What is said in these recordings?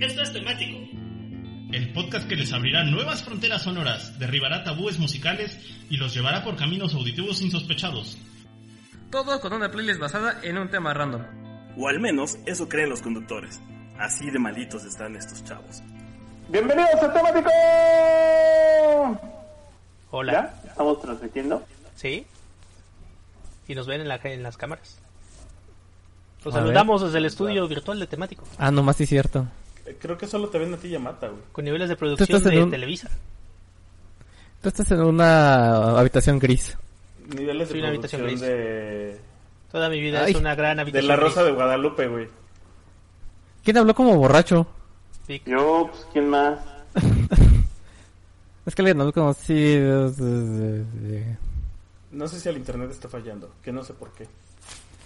Esto es temático. El podcast que les abrirá nuevas fronteras sonoras, derribará tabúes musicales y los llevará por caminos auditivos insospechados. Todo con una playlist basada en un tema random. O al menos eso creen los conductores. Así de malitos están estos chavos. Bienvenidos a Temático. Hola. ¿Ya? ¿Estamos transmitiendo? ¿Sí? Y nos ven en, la, en las cámaras. Los A saludamos desde el estudio virtual de temático. Ah, no más sí cierto. Eh, Creo que solo te ven a ti Yamata, güey. Con niveles de producción de un- Televisa. Tú estás en una habitación gris. Niveles de Soy una habitación producción gris. de... Toda mi vida Ay. es una gran De habitación. la Rosa de. Guadalupe, güey. ¿Quién habló como borracho? Yo, pues, ¿quién más? Es que alguien habló como si... No sé si el internet está fallando, que no sé por qué.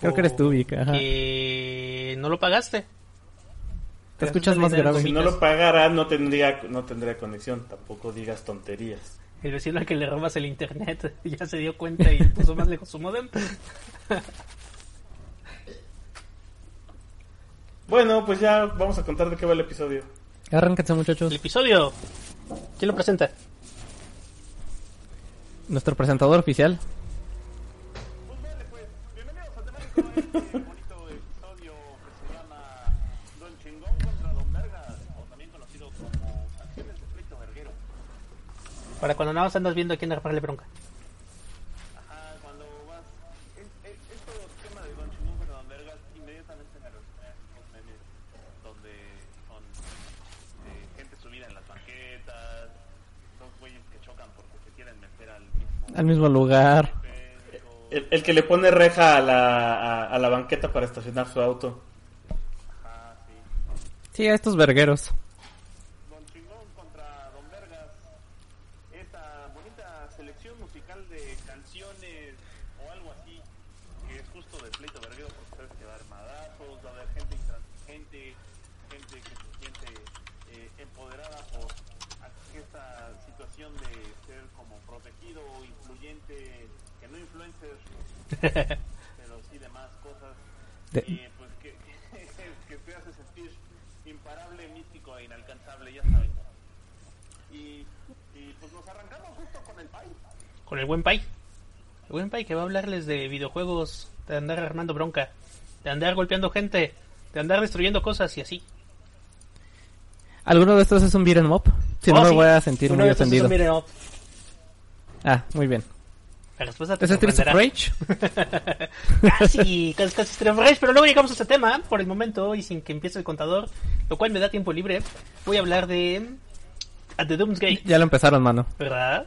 Creo que eres tú, Vic. Ajá. Que no lo pagaste. Te escuchas más grave. Si no lo pagara, no tendría, no tendría conexión. Tampoco digas tonterías. El vecino al que le robas el internet ya se dio cuenta y puso más lejos su modem. Bueno, pues ya vamos a contar de qué va el episodio. Arránquense, muchachos. El episodio. ¿Quién lo presenta? Nuestro presentador oficial. Para cuando nada más andas viendo a quién agarrarle bronca. donde son eh, gente subida en las banquetas, dos güeyes que chocan porque se quieren meter al mismo Al mismo lugar. El, el que le pone reja a la, a, a la banqueta para estacionar su auto. Sí, a estos vergueros. Don Chingón contra Don Vergas. Esta bonita selección musical de canciones o algo así, que es justo de pleito verguero porque sabes que va a haber madrazos, va a haber gente intransigente, gente que se siente eh, empoderada por esta situación de ser como protegido, influyente, que no influencer, pero sí de más cosas. Y pues que, que te hace sentir imparable, místico e inalcanzable, ya saben. Y, y pues nos arrancamos justo con el país. Con el buen Pai. El buen Pai que va a hablarles de videojuegos, de andar armando bronca, de andar golpeando gente, de andar destruyendo cosas y así. ¿Alguno de estos es un beat'em up? Si Oh, no me sí. voy a sentir Uno muy de estos es un ofendido. up. Ah, muy bien. La respuesta te ¿Es Streets of. Rage? Casi, casi, casi Street of Rage, pero luego llegamos a este tema, por el momento, y sin que empiece el contador, lo cual me da tiempo libre, voy a hablar de... A The Doom's Gate, Ya lo empezaron, mano. ¿verdad?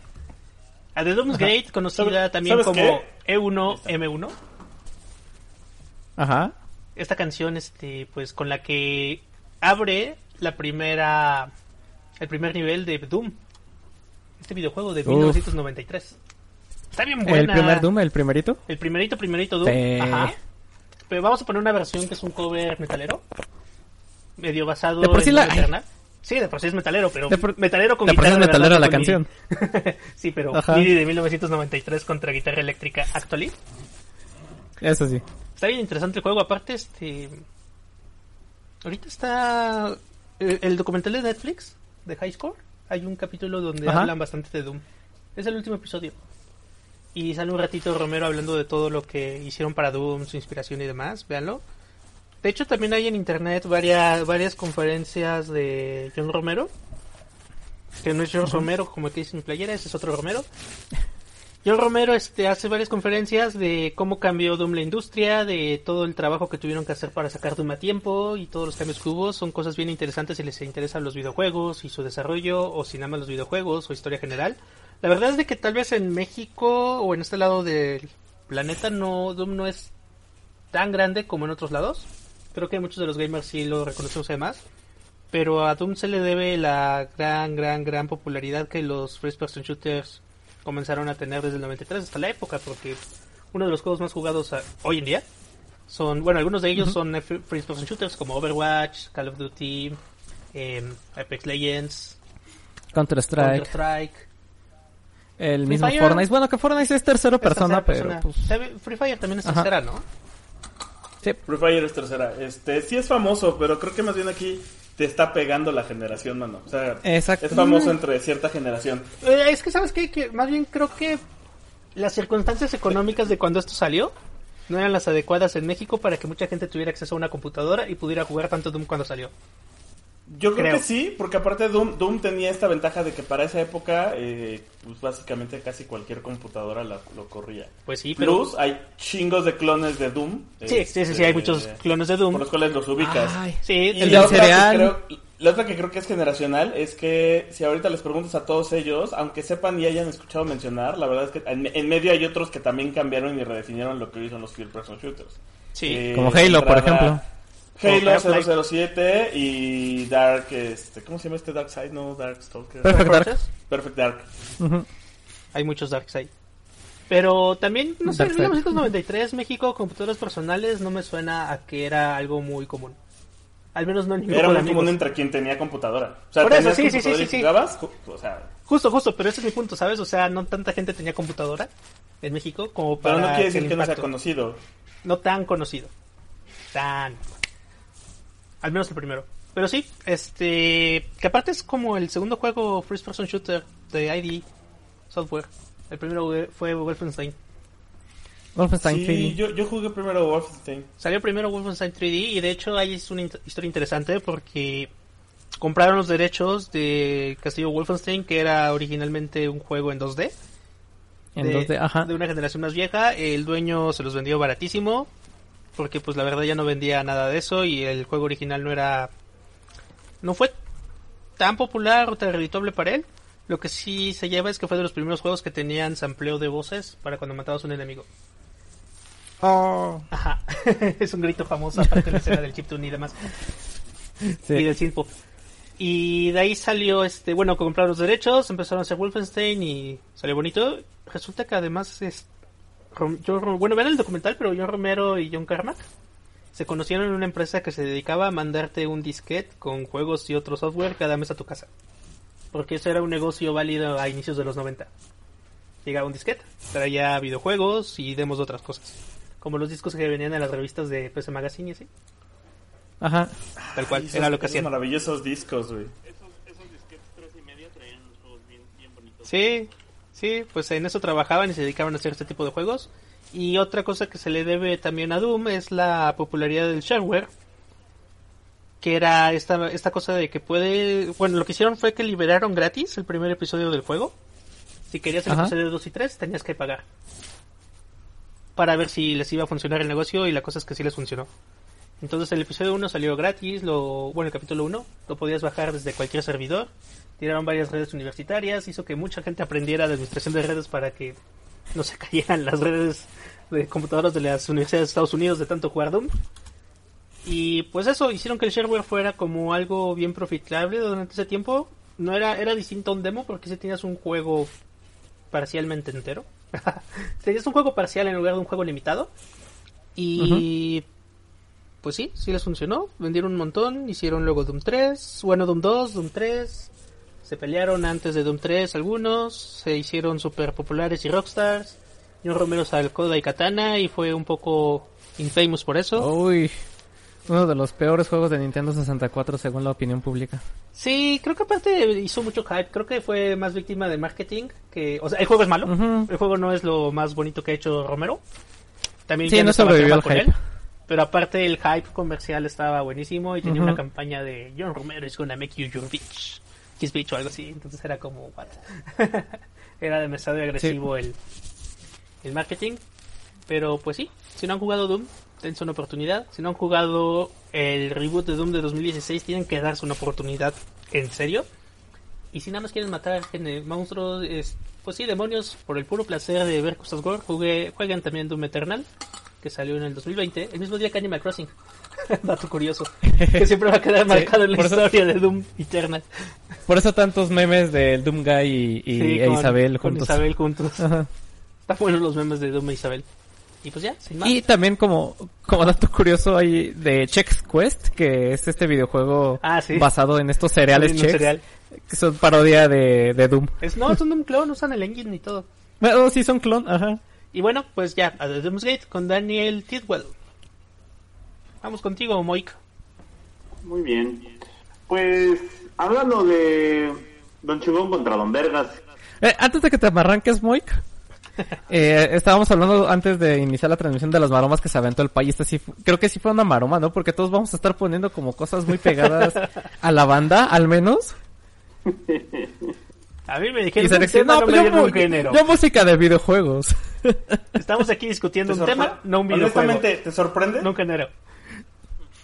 A The Doom's Gate, conocida ¿Sabe- también como qué? E1M1. Ajá. Esta canción, este, pues, con la que abre la primera... El primer nivel de Doom. Este videojuego de Uf. 1993. Está bien buena. ¿El primer Doom, el primerito? El primerito, primerito Doom. Sí. Ajá. Pero vamos a poner una versión que es un cover metalero. Medio basado De por sí en la- Doom Eternal. Sí, de por sí es metalero, pero De por- metalero con de por sí guitarra es metalera verdad, la MIDI. sí, pero Ajá. MIDI de 1993 contra guitarra eléctrica actually. Eso sí. Está bien interesante el juego, aparte este ahorita está eh, el documental de Netflix de High Score. Hay un capítulo donde Ajá. hablan bastante de Doom. Es el último episodio. Y sale un ratito Romero hablando de todo lo que hicieron para Doom, su inspiración y demás. Véanlo. De hecho, también hay en internet varias, varias conferencias de John Romero. Que no es John Romero, como que dice mi playera, ese es otro Romero. John Romero este, hace varias conferencias de cómo cambió Doom la industria, de todo el trabajo que tuvieron que hacer para sacar Doom a tiempo y todos los cambios que hubo. Son cosas bien interesantes si les interesan los videojuegos y su desarrollo, o si nada más los videojuegos o historia general. La verdad es de que tal vez en México o en este lado del planeta no Doom no es tan grande como en otros lados. Creo que muchos de los gamers sí lo reconocemos además. Pero a Doom se le debe la gran, gran, gran popularidad que los first person shooters comenzaron a tener desde el 93 hasta la época, porque uno de los juegos más jugados a- hoy en día son, bueno, algunos de ellos son first person shooters como Overwatch, Call of Duty, em, Apex Legends, Counter-Strike. Counter-Strike, El Free mismo Fire. Fortnite. Bueno, que Fortnite es tercera Es persona, tercera pero persona. pues... Free Fire también es Ajá. tercera, ¿no? Sí. Free Fire es tercera. Este, sí es famoso, pero creo que más bien aquí te está pegando la generación, mano. O sea, Exacto. es famoso entre cierta generación. Eh, es que, ¿sabes qué? Que más bien creo que las circunstancias económicas de cuando esto salió no eran las adecuadas en México para que mucha gente tuviera acceso a una computadora y pudiera jugar tanto Doom cuando salió. Yo creo, Creo. que sí, porque aparte Doom, Doom tenía esta ventaja de que para esa época, eh, pues básicamente casi cualquier computadora la- lo corría. Pues sí, pero... Plus, hay chingos de clones de Doom. Sí, sí, sí, sí, hay muchos clones de Doom. Por los cuales los ubicas. Ay, Sí, Y el la, otra cereal. Que creo, la otra que creo que es generacional es que si ahorita les preguntas a todos ellos, aunque sepan y hayan escuchado mencionar, la verdad es que en, en medio hay otros que también cambiaron y redefinieron lo que hoy son los first person shooters. Sí. Eh, Como Halo, por ejemplo. Halo O Half-Life. 007 y Dark, este, ¿cómo se llama este Dark Side? No, Dark Stalker. Perfect Dark. Perfect Dark. Hay muchos Darkseid. Pero también, no sé, en Darkseid. 1993 México, computadoras personales, no me suena a que era algo muy común. Al menos no en mi Era muy común entre quien tenía computadora. O sea, Por eso, sí, sí, sí, y sí, sí. jugabas, ju- o sea, Justo, justo, pero ese es mi punto, ¿sabes? O sea, no tanta gente tenía computadora en México como para pero no quiere decir que no sea conocido. no tan conocido. Tan. Al menos el primero. Pero sí, este. Que aparte es como el segundo juego First Person Shooter de ID Software. El primero fue Wolfenstein. Wolfenstein Sí, 3D. yo, yo jugué primero Wolfenstein. Salió primero Wolfenstein 3D y de hecho ahí es una historia interesante porque compraron los derechos de Castillo Wolfenstein, que era originalmente un juego en 2D. En de, 2D, ajá. de una generación más vieja. El dueño se los vendió baratísimo porque pues la verdad ya no vendía nada de eso y el juego original no era no fue tan popular o tan redituable para él. Lo que sí se lleva es que fue de los primeros juegos que tenían sampleo de voces para cuando matabas a un enemigo. Oh. Ajá, es un grito famoso aparte de la escena del chiptune y demás y Sí. del synthpop. Y de ahí salió este, bueno, compraron los derechos, empezaron a hacer Wolfenstein y salió bonito. Resulta que además es Yo, bueno, vean el documental, pero John Romero y John Carmack se conocieron en una empresa que se dedicaba a mandarte un disquete con juegos y otro software cada mes a tu casa. Porque eso era un negocio válido a inicios de los 90. Llegaba un disquete, traía videojuegos y demos de otras cosas. Como los discos que venían en las revistas de PC Magazine y así. Ajá. Tal cual, esos- era lo que esos hacían. maravillosos discos, güey. Esos, esos disquetes 3 y media traían unos juegos bien, bien bonitos. Sí, sí, pues en eso trabajaban y se dedicaban a hacer este tipo de juegos. Y otra cosa que se le debe también a Doom es la popularidad del shareware. Que era esta, esta cosa de que puede... Bueno, lo que hicieron fue que liberaron gratis el primer episodio del juego. Si querías el Ajá. episodio 2 y 3 tenías que pagar. Para ver si les iba a funcionar el negocio y la cosa es que sí les funcionó. Entonces el episodio 1 salió gratis, lo, bueno, el capítulo 1 lo podías bajar desde cualquier servidor. Tiraron varias redes universitarias, hizo que mucha gente aprendiera de administración de redes para que no se cayeran las redes de computadoras de las universidades de Estados Unidos de tanto jugar Doom. Y pues eso, hicieron que el shareware fuera como algo bien profitable durante ese tiempo. No era, era distinto a un demo porque si tenías un juego parcialmente entero. tenías un juego parcial en lugar de un juego limitado. Y pues sí, sí les funcionó. Vendieron un montón, hicieron luego Doom 3, bueno, Doom 2, Doom 3. Se pelearon antes de Doom 3 algunos, se hicieron super populares y rockstars. John Romero sacó y Katana y fue un poco infamous por eso. Uy. Uno de los peores juegos de Nintendo 64 según la opinión pública. Sí, creo que aparte hizo mucho hype. Creo que fue más víctima de marketing que... O sea, el juego es malo. Ujú. El juego no es lo más bonito que ha hecho Romero. También Sí, ya no sobrevivió al hype. él. Pero aparte el hype comercial estaba buenísimo y tenía Ujú. una campaña de John Romero is gonna make you your bitch. His bitch o algo así. Entonces era como, what? era demasiado agresivo el, el marketing. Pero pues sí, si no han jugado Doom, dense una oportunidad. Si no han jugado el reboot de Doom de 2016, tienen que darse una oportunidad en serio. Y si nada más quieren matar monstruos, es- pues sí, demonios, por el puro placer de ver cosas gore, jugué, jueguen también Doom Eternal, que salió en el 2020, el mismo día que Animal Crossing. Dato curioso, que siempre va a quedar marcado en la por eso- historia de Doom Eternal. Por eso tantos memes del Doom Guy y, y Sí, e con- Isabel con juntos. Isabel juntos. Ajá. Están buenos los memes de Doom e Isabel. Y pues ya, sin más. Y también como, como dato curioso hay de Chex Quest, que es este videojuego Ah, sí. basado en estos cereales Un Chex, cereal. que son parodia de, de Doom. Es, no, es un Doom clone, usan el engine y todo. Bueno, sí son clon, ajá. Y bueno, pues ya, a The Doomsgate con Daniel Tidwell. Vamos contigo, Moik. Muy bien. Pues, hablando de Don Chingón contra Don Vergas, Eh, antes de que te arranques, Moik, eh, estábamos hablando antes de iniciar la transmisión de las maromas que se aventó el país. Fu- creo que sí fue una maroma, ¿no? Porque todos vamos a estar poniendo como cosas muy pegadas a la banda, al menos. A mí me dijeron tema, no no, me yo, un género. yo música de videojuegos. Estamos aquí discutiendo ¿Te un tema, no un videojuego. Honestamente, ¿te sorprende? No un género.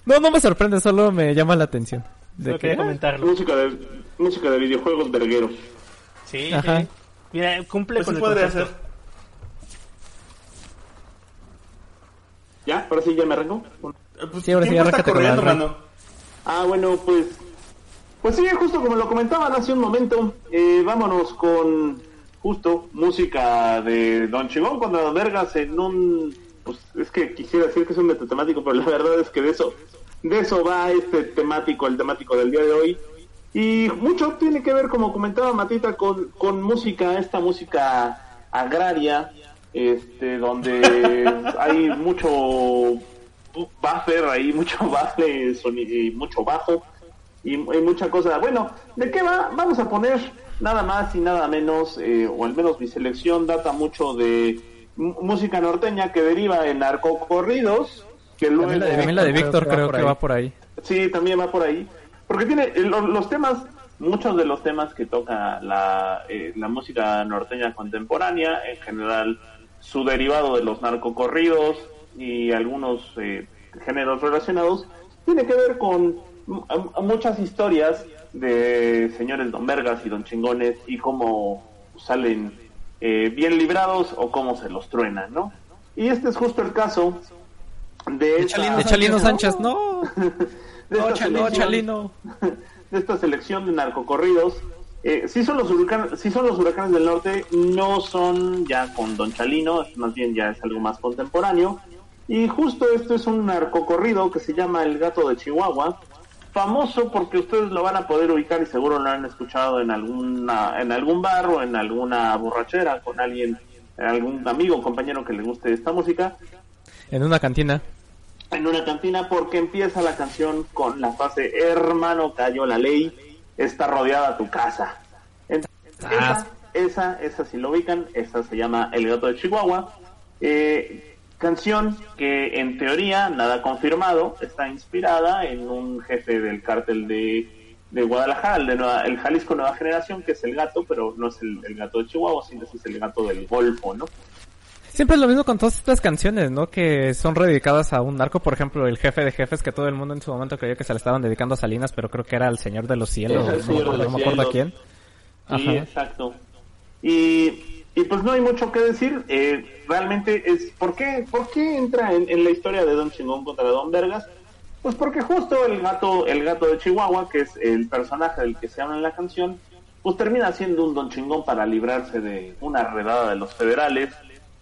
No, no me sorprende, solo me llama la atención. De que, comentarlo. música de, música de videojuegos vergueros. Sí, Ajá. sí. Mira, cumple Pues con sí el podría ser. ¿Ya? ¿Ahora sí ya me arranco? Eh, Pues, Sí, ahora sí, está corriendo, mano. Ah, bueno, pues... Pues sí, justo como lo comentaban hace un momento, eh, vámonos con justo música de Don Chingón contra Don Vergas en un... Pues es que quisiera decir que es un metatemático, pero la verdad es que de eso, de eso va este temático, el temático del día de hoy. Y mucho tiene que ver, como comentaba Matita, con, con música, esta música agraria, este, donde hay mucho buffer ahí, mucho soni- y mucho bajo y, y mucha cosa. Bueno, ¿de qué va? Vamos a poner nada más y nada menos, eh, o al menos mi selección data mucho de música norteña que deriva en narcocorridos, que luego... También la de, también la de Víctor creo que va por ahí. Sí, también va por ahí. Porque tiene eh, lo- los, temas, muchos de los temas que toca la, eh, la música norteña contemporánea, en general su derivado de los narcocorridos y algunos eh, géneros relacionados, tiene que ver con muchas historias de señores don Vergas y don Chingones y cómo salen eh, bien librados o cómo se los truenan, ¿no? Y este es justo el caso de, esta- De Chalino Sánchez, no. de esta No, selección- Chalino. de esta selección de narcocorridos. Eh, sí son los huracanes, sí son los huracanes del norte, no son ya con Don Chalino, es más bien ya es algo más contemporáneo. Y justo esto es un narcocorrido que se llama El Gato de Chihuahua, famoso porque ustedes lo van a poder ubicar y seguro lo han escuchado en alguna, en algún bar o en alguna borrachera con alguien, algún amigo o compañero que le guste esta música. En una cantina. en una cantina porque empieza la canción con la frase hermano cayó la ley está rodeada tu casa En- esa, esa esa si lo ubican esa se llama el gato de Chihuahua. Eh, canción que en teoría nada confirmado está inspirada en un jefe del cártel de, de Guadalajara el de Nueva- el Jalisco Nueva Generación que es el gato pero no es el, el gato de Chihuahua sino ese es el gato del Golfo no Siempre es lo mismo con todas estas canciones, ¿no? Que son dedicadas a un narco, por ejemplo, el jefe de jefes que todo el mundo en su momento creía que se le estaban dedicando a Salinas, pero creo que era el señor de los cielos, no, me acuerdo- no a quién. Sí, Ajá. exacto. Y, y pues no hay mucho que decir. Eh, realmente es ¿por qué, por qué entra en, la historia de Don Chingón contra Don Vergas? Pues porque justo el gato, el gato de Chihuahua, que es el personaje del que se habla en la canción, pues termina siendo un Don Chingón para librarse de una redada de los federales.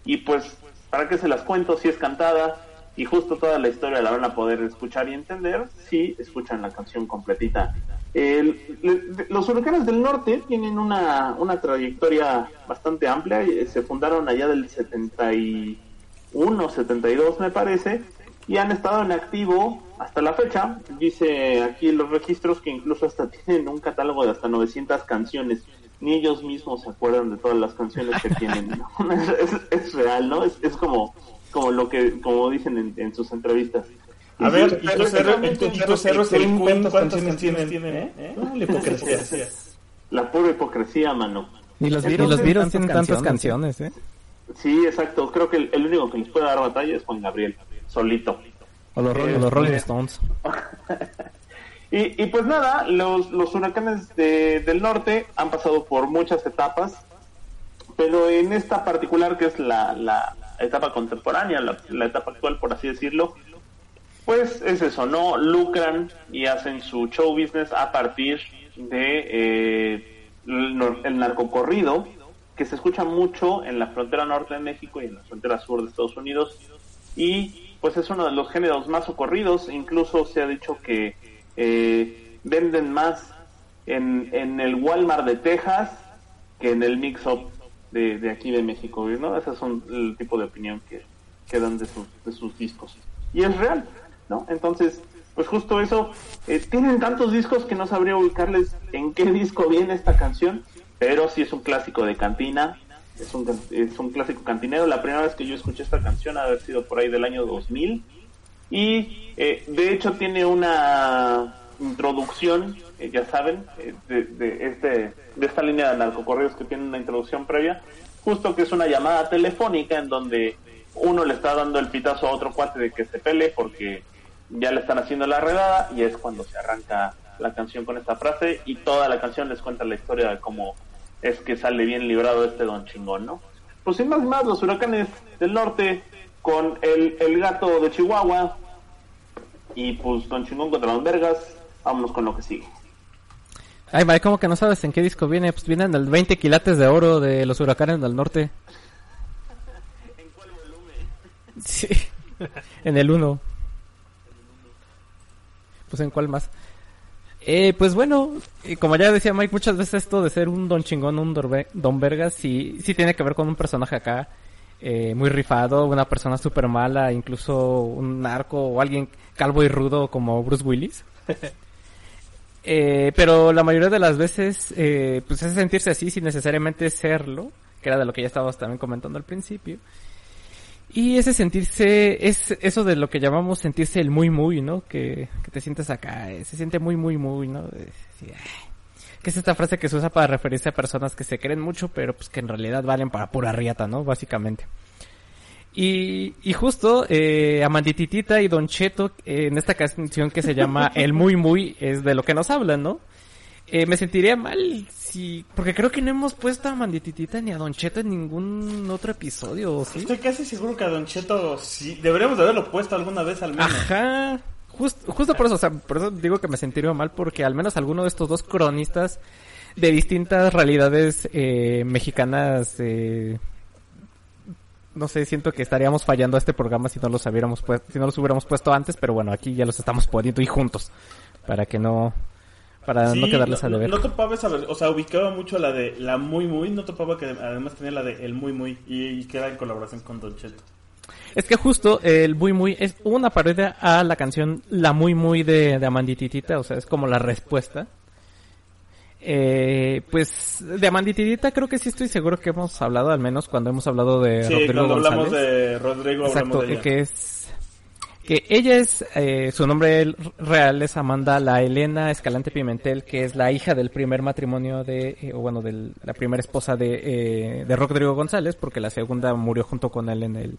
Y pues, ¿para qué se las cuento si es cantada? Y justo toda la historia la van a poder escuchar y entender si escuchan la canción completita. Le- los huracanes del norte tienen una, una trayectoria bastante amplia. eh, Se fundaron allá del 71, 72 me parece, y han estado en activo hasta la fecha. Dice aquí los registros que incluso hasta tienen un catálogo de hasta 900 canciones. Ni ellos mismos se acuerdan de todas las canciones que tienen. ¿no? es, es real, ¿no? Es, como, como lo que como dicen en, en sus entrevistas. A ver, tu cerro, es el Queen, ¿Cuántas ¿cuántas canciones tienen? ¿Eh? No, la hipocresía. La pura hipocresía, mano. Y los, virus, los virus tantas tienen tantas canciones, ¿eh? Sí, exacto. Creo que el, el único que les puede dar batalla es Juan Gabriel, solito. O los, Eh, los Rolling eh, Stones. Y, y pues nada, los, los huracanes de- del norte han pasado por muchas etapas, pero en esta particular, que es la, la etapa contemporánea, la, la etapa actual, por así decirlo, pues es eso, ¿no? Lucran y hacen su show business a partir de eh, el, narcocorrido, que se escucha mucho en la frontera norte de México y en la frontera sur de Estados Unidos, y pues es uno de los géneros más ocurridos, incluso se ha dicho que eh, venden más en, en el Walmart de Texas que en el mix-up de, de aquí de México, ¿no? Ese es un- el tipo de opinión que, que dan de sus, de sus discos. Y es real, ¿no? Entonces, pues justo eso, eh, tienen tantos discos que no sabría ubicarles en qué disco viene esta canción, pero sí es un clásico de cantina, es un, es un clásico cantinero. La primera vez que yo escuché esta canción ha haber sido por ahí del año 2000 y eh, de hecho tiene una introducción, eh, ya saben, eh, de, de, este, de esta línea de narcocorridos que tiene una introducción previa, justo que es una llamada telefónica en donde uno le está dando el pitazo a otro cuate de que se pele porque ya le están haciendo la redada y es cuando se arranca la canción con esta frase y toda la canción les cuenta la historia de cómo es que sale bien librado este don chingón, ¿no? Pues sin más más, los huracanes del norte con el, el gato de Chihuahua y pues don chingón contra don Vergas, vámonos con lo que sigue. Ay, Mike, ¿cómo que no sabes en qué disco viene? Pues viene en el 20 quilates de oro de los huracanes del norte. ¿En cuál volumen? Sí, en el 1. Pues en cuál más. Eh, pues bueno, eh, como ya decía Mike, muchas veces esto de ser un don chingón, un dorbe- don vergas, sí, sí tiene que ver con un personaje acá eh, muy rifado, una persona súper mala, incluso un narco o alguien calvo y rudo como Bruce Willis. Eh, pero la mayoría de las veces, eh, pues es sentirse así sin necesariamente serlo, que era de lo que ya estábamos también comentando al principio. Y ese sentirse, es eso de lo que llamamos sentirse el muy muy, ¿no? Que, que te sientes acá, eh, se siente muy muy muy, ¿no? Eh, sí, que es esta frase que se usa para referirse a personas que se creen mucho, pero pues que en realidad valen para pura riata, ¿no? Básicamente. Y, y justo, eh, Amandititita y Don Cheto, eh, en esta canción que se llama El Muy Muy, es de lo que nos hablan, ¿no? Eh, me sentiría mal si, porque creo que no hemos puesto a Mandititita ni a Don Cheto en ningún otro episodio, ¿o ¿sí? Estoy casi seguro que a Don Cheto sí. Deberíamos de haberlo puesto alguna vez al menos. Ajá. Just- justo por eso, o sea, por eso digo que me sentiría mal porque al menos alguno de estos dos cronistas de distintas realidades eh, mexicanas, eh, no sé, siento que estaríamos fallando a este programa si no los hubiéramos puesto, si no los hubiéramos puesto antes, pero bueno, aquí ya los estamos poniendo y juntos para que no, para Sí, no quedarles a deber. no topaba esa o sea, ubicaba mucho la de la muy muy, no topaba que además tenía la de el muy muy y, y que era en colaboración con Don Cheto. Es que justo el Muy Muy es una parodia a la canción La Muy Muy de, de Amandititita, o sea, es como la respuesta. Eh, pues de Amandititita creo que sí estoy seguro que hemos hablado, al menos cuando hemos hablado de Sí, Rodrigo cuando hablamos González. de Rodrigo Exacto, hablamos de ella. que es que ella es eh, su nombre real es Amanda la Elena Escalante Pimentel, que es la hija del primer matrimonio de eh, o bueno, de la primera esposa de eh, de Rodrigo González, porque la segunda murió junto con él en el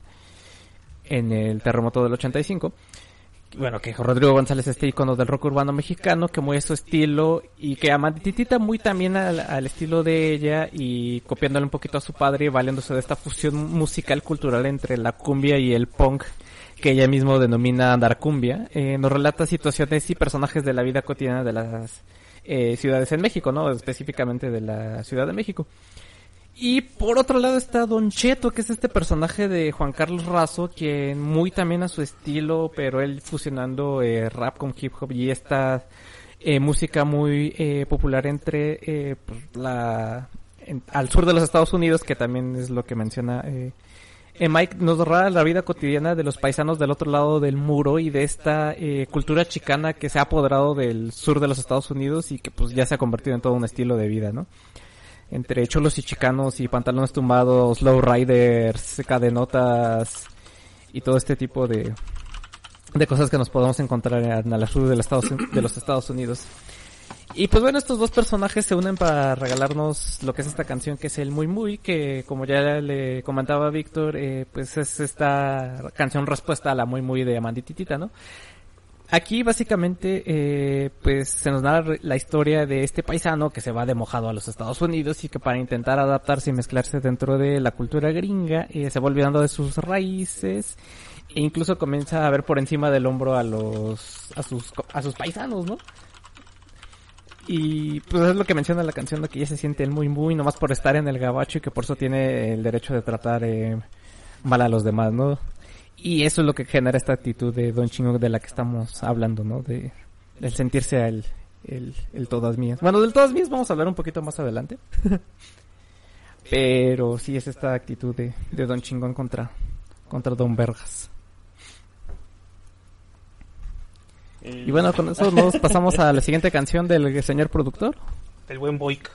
en el terremoto del 85. Bueno, que Rodrigo González este icono del rock urbano mexicano, que muy es su estilo y que Amanditita muy también al, al estilo de ella y copiándole un poquito a su padre valiéndose de esta fusión musical cultural entre la cumbia y el punk que ella mismo denomina andarcumbia, eh, nos relata situaciones y personajes de la vida cotidiana de las eh, ciudades en México, ¿no? Específicamente de la Ciudad de México. Y por otro lado está Don Cheto, que es este personaje de Juan Carlos Razo, que muy también a su estilo, pero él fusionando eh, rap con hip hop y esta eh, música muy eh, popular entre la al sur de los Estados Unidos, que también es lo que menciona eh, Mike, nos narra la vida cotidiana de los paisanos del otro lado del muro y de esta eh, cultura chicana que se ha apoderado del sur de los Estados Unidos y que pues ya se ha convertido en todo un estilo de vida, ¿no? entre cholos y chicanos y pantalones tumbados, low riders, cadenotas y todo este tipo de, de cosas que nos podemos encontrar en el sur del Estados, de los Estados Unidos. Y pues bueno, estos dos personajes se unen para regalarnos lo que es esta canción que es el Muy Muy, que como ya le comentaba Víctor, eh, pues es esta canción respuesta a la Muy Muy de Amandititita, ¿no? Aquí básicamente eh, pues se nos narra la historia de este paisano que se va de mojado a los Estados Unidos y que para intentar adaptarse y mezclarse dentro de la cultura gringa eh, se va olvidando de sus raíces e incluso comienza a ver por encima del hombro a los a sus a sus paisanos, ¿no? Y pues es lo que menciona la canción de que ya se siente el muy muy nomás por estar en el gabacho y que por eso tiene el derecho de tratar eh, mal a los demás, ¿no? Y eso es lo que genera esta actitud de Don Chingo de la que estamos hablando, ¿no? De el sentirse el, el, el todas mías. Bueno, del todas mías vamos a hablar un poquito más adelante. Pero sí es esta actitud de, de Don Chingón contra, contra Don Vergas. Eh, Y bueno, con eso nos pasamos a la siguiente canción del señor productor. El buen Boik.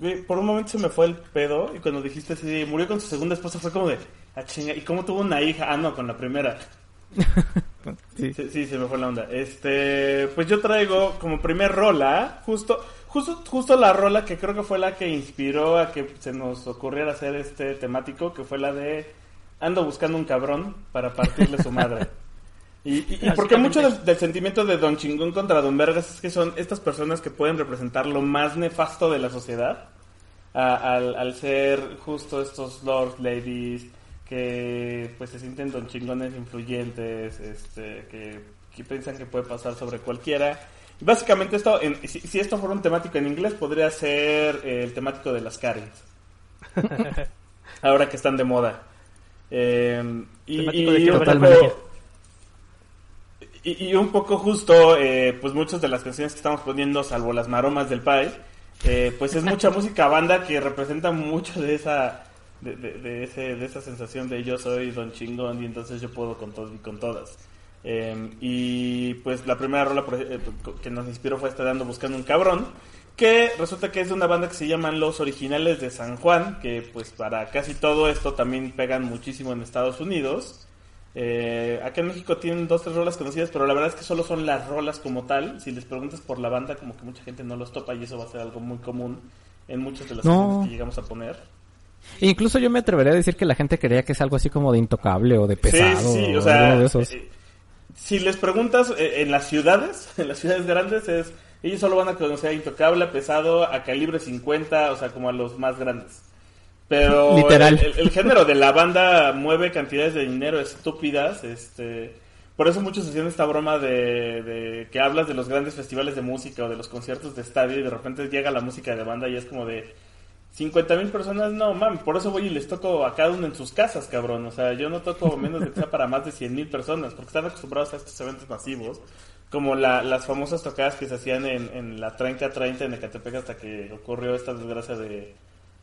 güey, por un momento se me fue el pedo y cuando dijiste así, murió con su segunda esposa fue como de, ah, chinga, ¿y cómo tuvo una hija? Ah, no, con la primera. Sí. Sí, sí, se me fue la onda. Este, pues yo traigo como primer rola, justo, justo, justo la rola que creo que fue la que inspiró a que se nos ocurriera hacer este temático, que fue la de ando buscando un cabrón para partirle su madre. Y, y- y porque mucho del, del sentimiento de Don Chingón contra Don Vergas es que son estas personas que pueden representar lo más nefasto de la sociedad a- al, al ser justo estos lords, ladies, que pues se sienten don chingones influyentes, este, que, que piensan que puede pasar sobre cualquiera. Y básicamente esto, en- si, si esto fuera un temático en inglés, podría ser eh, el temático de las Karens. Ahora que están de moda. Eh, y, Temático de y un ver al poco- manager. Y, y un poco justo, eh, pues muchas de las canciones que estamos poniendo, salvo las maromas del país, eh, pues es mucha música banda que representa mucho de esa, de, de- de ese, de esa sensación de yo soy don chingón y entonces yo puedo con todos y con todas. Eh, y pues la primera rola eh, que nos inspiró fue esta dando buscando un cabrón, que resulta que es de una banda que se llaman Los Originales de San Juan, que pues para casi todo esto también pegan muchísimo en Estados Unidos. Eh, acá en México tienen dos, tres rolas conocidas, pero la verdad es que solo son las rolas como tal. Si les preguntas por la banda, como que mucha gente no los topa y eso va a ser algo muy común en muchas de las No. canciones que llegamos a poner. Incluso yo me atrevería a decir que la gente creía que es algo así como de intocable o de pesado. Sí, sí, o o sea, alguno de esos. eh, si les preguntas eh, en las ciudades, en las ciudades grandes es, ellos solo van a conocer a Intocable, a Pesado, a Calibre 50, o sea, como a los más grandes. Pero Literal. El, el- el género de la banda mueve cantidades de dinero estúpidas, este... Por eso muchos hacían esta broma de, de que hablas de los grandes festivales de música o de los conciertos de estadio y de repente llega la música de banda y es como de 50 mil personas, no mami, por eso voy y les toco a cada uno en sus casas, cabrón. O sea, yo no toco menos de que sea para más de 100 mil personas, porque están acostumbrados a estos eventos masivos, como la- las famosas tocadas que se hacían en, en la 30-30 en Ecatepec hasta que ocurrió esta desgracia de,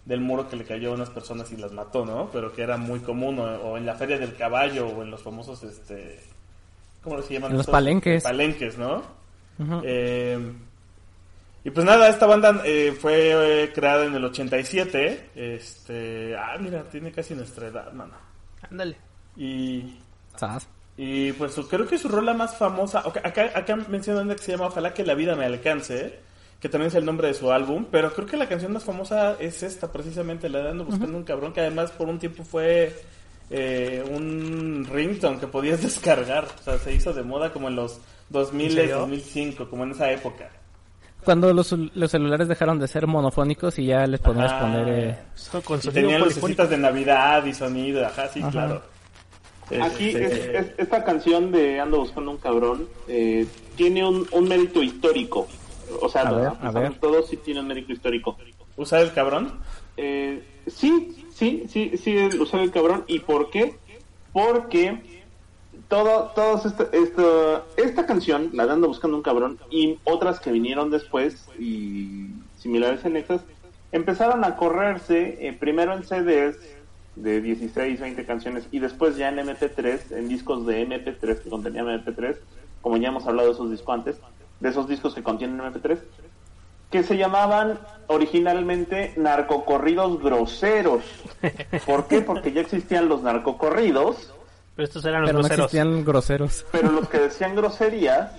del muro que le cayó a unas personas y las mató, ¿no? Pero que era muy común, o, o en la Feria del Caballo, o en los famosos, este... ¿Cómo se llaman? En los estos? palenques. Palenques, ¿no? Eh, y pues nada, esta banda eh, fue eh, creada en el 87. Este, ah, mira, tiene casi nuestra edad, mano. Ándale. Y, Sas. y pues su- creo que su rola más famosa, ok, acá, acá mencionan una que se llama Ojalá que la vida me alcance, que también es el nombre de su álbum, pero creo que la canción más famosa es esta, precisamente, la de Ando Buscando un Cabrón, que además por un tiempo fue eh, un ringtone que podías descargar, o sea, se hizo de moda como en los 2000, ¿En serio? 2005, como en esa época. Cuando los, los celulares dejaron de ser monofónicos y ya les podías Ah, poner... eh, Con Y tenían lucecitas de Navidad y sonido, ajá, sí, Ajá. claro. Aquí Este, es- es- esta canción de Ando buscando un cabrón eh, tiene un, un mérito histórico. O sea, A ver, a a pesar ver. de todo sí tiene un mérito histórico. ¿Usar el cabrón? Eh, sí, sí, sí, sí, usar el cabrón. ¿Y por qué? Porque todo, todos esta, esta, esta canción, la de Ando buscando un cabrón, y otras que vinieron después y similares en estas, empezaron a correrse eh, primero en CDs de 16, 20 canciones y después ya en MP3, en discos de MP3 que contenían MP3, como ya hemos hablado de esos discos antes, de esos discos que contienen MP3, que se llamaban originalmente narcocorridos groseros. ¿Por qué? Porque ya existían los narcocorridos, Pero estos eran los pero no groseros. existían groseros. pero los que decían groserías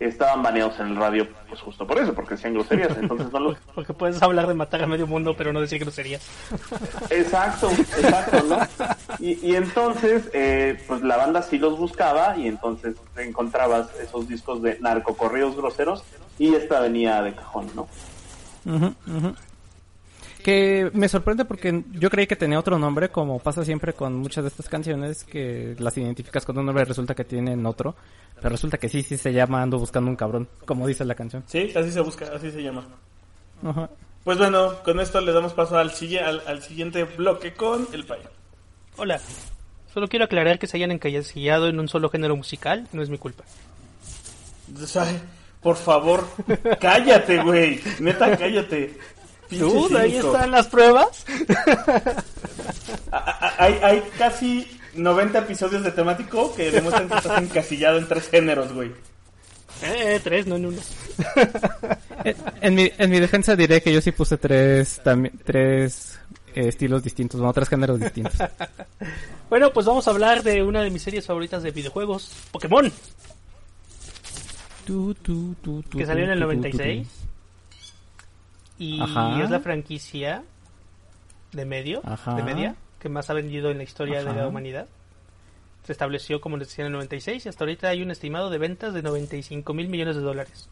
estaban baneados en el radio, pues justo por eso, porque decían groserías. Entonces no los... Porque puedes hablar de matar a medio mundo, pero no decir groserías. Exacto, exacto, ¿no? Y, y entonces, eh, pues la banda sí los buscaba y entonces encontrabas esos discos de narcocorridos groseros y esta venía de cajón, ¿no? Ujú, ujú. Que me sorprende porque yo creí que tenía otro nombre, como pasa siempre con muchas de estas canciones, que las identificas con un nombre y resulta que tienen otro. Pero resulta que sí, sí se llama Ando Buscando un Cabrón, como dice la canción. Sí, así se busca, así se llama. Ajá. Pues bueno, con esto le damos paso al, al, al siguiente bloque con el payo. Hola. Solo quiero aclarar que se hayan encasillado en un solo género musical, no es mi culpa. Ay, por favor, cállate, güey. Neta, cállate. Dude, ahí están las pruebas. Hay, hay casi 90 episodios de temático que demuestran que estás encasillado en tres géneros, güey. Eh, tres, no en uno. En, mi, en mi defensa diré que yo sí puse tres, tres eh, estilos distintos, bueno, tres géneros distintos. Bueno, pues vamos a hablar de una de mis series favoritas de videojuegos, Pokémon, tu, tu, tu, que salió en el tu, tu, tu, tu. 96. Y Ajá. es la franquicia de medio, Ajá. de media, que más ha vendido en la historia de la humanidad. Se estableció, como les decía, en el 96 y hasta ahorita hay un estimado de ventas de 95 mil millones de dólares.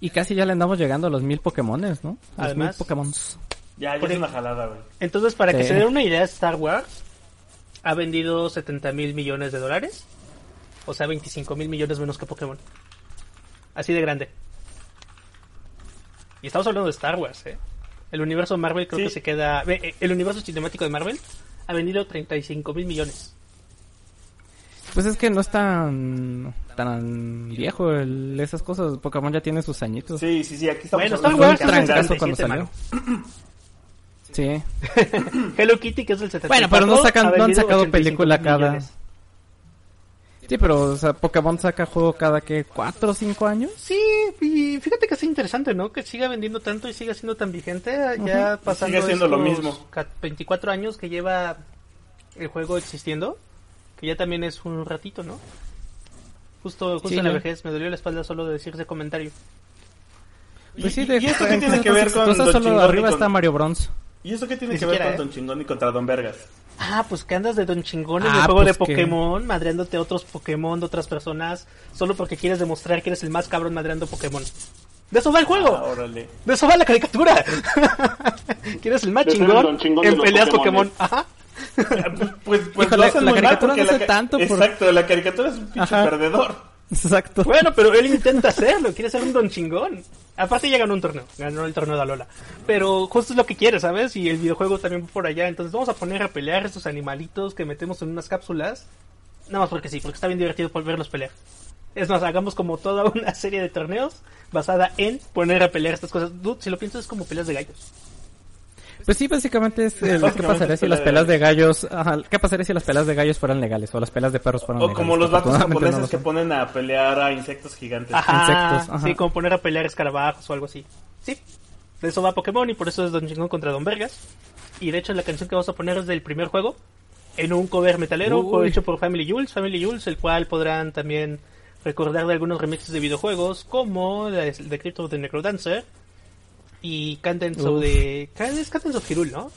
Y casi ya le andamos llegando a los mil Pokémones, ¿no? Los Además- mil Pokémon. Ya, ya Por es el- una jalada, güey. Entonces, para que se den una idea, Star Wars ha vendido 70 mil millones de dólares. O sea, 25 mil millones menos que Pokémon. Así de grande. Y estamos hablando de Star Wars, ¿eh? El universo Marvel creo Sí. que se queda... eh, El universo cinemático de Marvel ha vendido 35 mil millones. Pues es que no es tan, tan viejo el- esas cosas. Pokémon ya tiene sus añitos. Sí, sí, sí, aquí estamos Bueno, Star Wars un es el trancazo gigante. cuando 77, salió. Sí. Hello Kitty, que es el 74, Bueno, pero no sacan- no han sacado 85 película cada- millones. Sí, pero o sea, Pokémon saca juego cada que cuatro o cinco años. Sí, y fíjate que es interesante, ¿no? Que siga vendiendo tanto y siga siendo tan vigente. Ya pasando Sigue siendo lo mismo. ca- 24 años que lleva el juego existiendo, que ya también es un ratito, ¿no? Justo, justo Sí, en la vejez, me dolió la espalda solo de decir ese comentario. Pues sí, ¿Y- de y esto qué tiene que ver con Entonces Don solo Chingón y arriba con- está Mario Bronze. ¿Y eso qué tiene Ni que ver con ¿eh? Don Chingón y contra Don Vergas? Ah, pues que andas de Don Chingón en Ah, el juego de pues que- Pokémon, madreándote a otros Pokémon de otras personas, solo porque quieres demostrar que eres el más cabrón madreando Pokémon. De eso va el juego. Ah, órale. De eso va la caricatura. que eres el más De ser el chingón, don chingón en peleas. Pokémon. Ajá. Pues, pues Híjole, lo hacen la muy caricatura no la hace ca- tanto por- Exacto, la caricatura es un pinche Ajá. perdedor. Exacto. Bueno, pero él intenta hacerlo, quiere ser un don chingón. Aparte ya ganó un torneo, ganó el torneo de Alola. Pero justo es lo que quiere, ¿sabes? Y el videojuego también por allá. Entonces vamos a poner a pelear estos animalitos que metemos en unas cápsulas. Nada más porque sí, porque está bien divertido por verlos pelear. Es más, hagamos como toda una serie de torneos basada en poner a pelear estas cosas. Dude, si lo piensas es como peleas de gallos. Pues sí, básicamente es el, ¿qué Básicamente pasaría es si las pelas de gallos, ajá, qué pasaría si las pelas de gallos fueran legales o las pelas de perros fueran O legales? como los vatos no japoneses lo que ponen a pelear a insectos gigantes. Ajá, Insectos, ajá. sí, como poner a pelear escarabajos o algo así. Sí, de eso va Pokémon y por eso es Don Chingón contra Don Vergas. Y de hecho la canción que vamos a poner es del primer juego, en un cover metalero, Uy. hecho por Family Jules, Family Jules, el cual podrán también recordar de algunos remixes de videojuegos, como de, de Crypt of the Necrodancer y Cadence of the... Es Cadence of Hyrule, ¿no?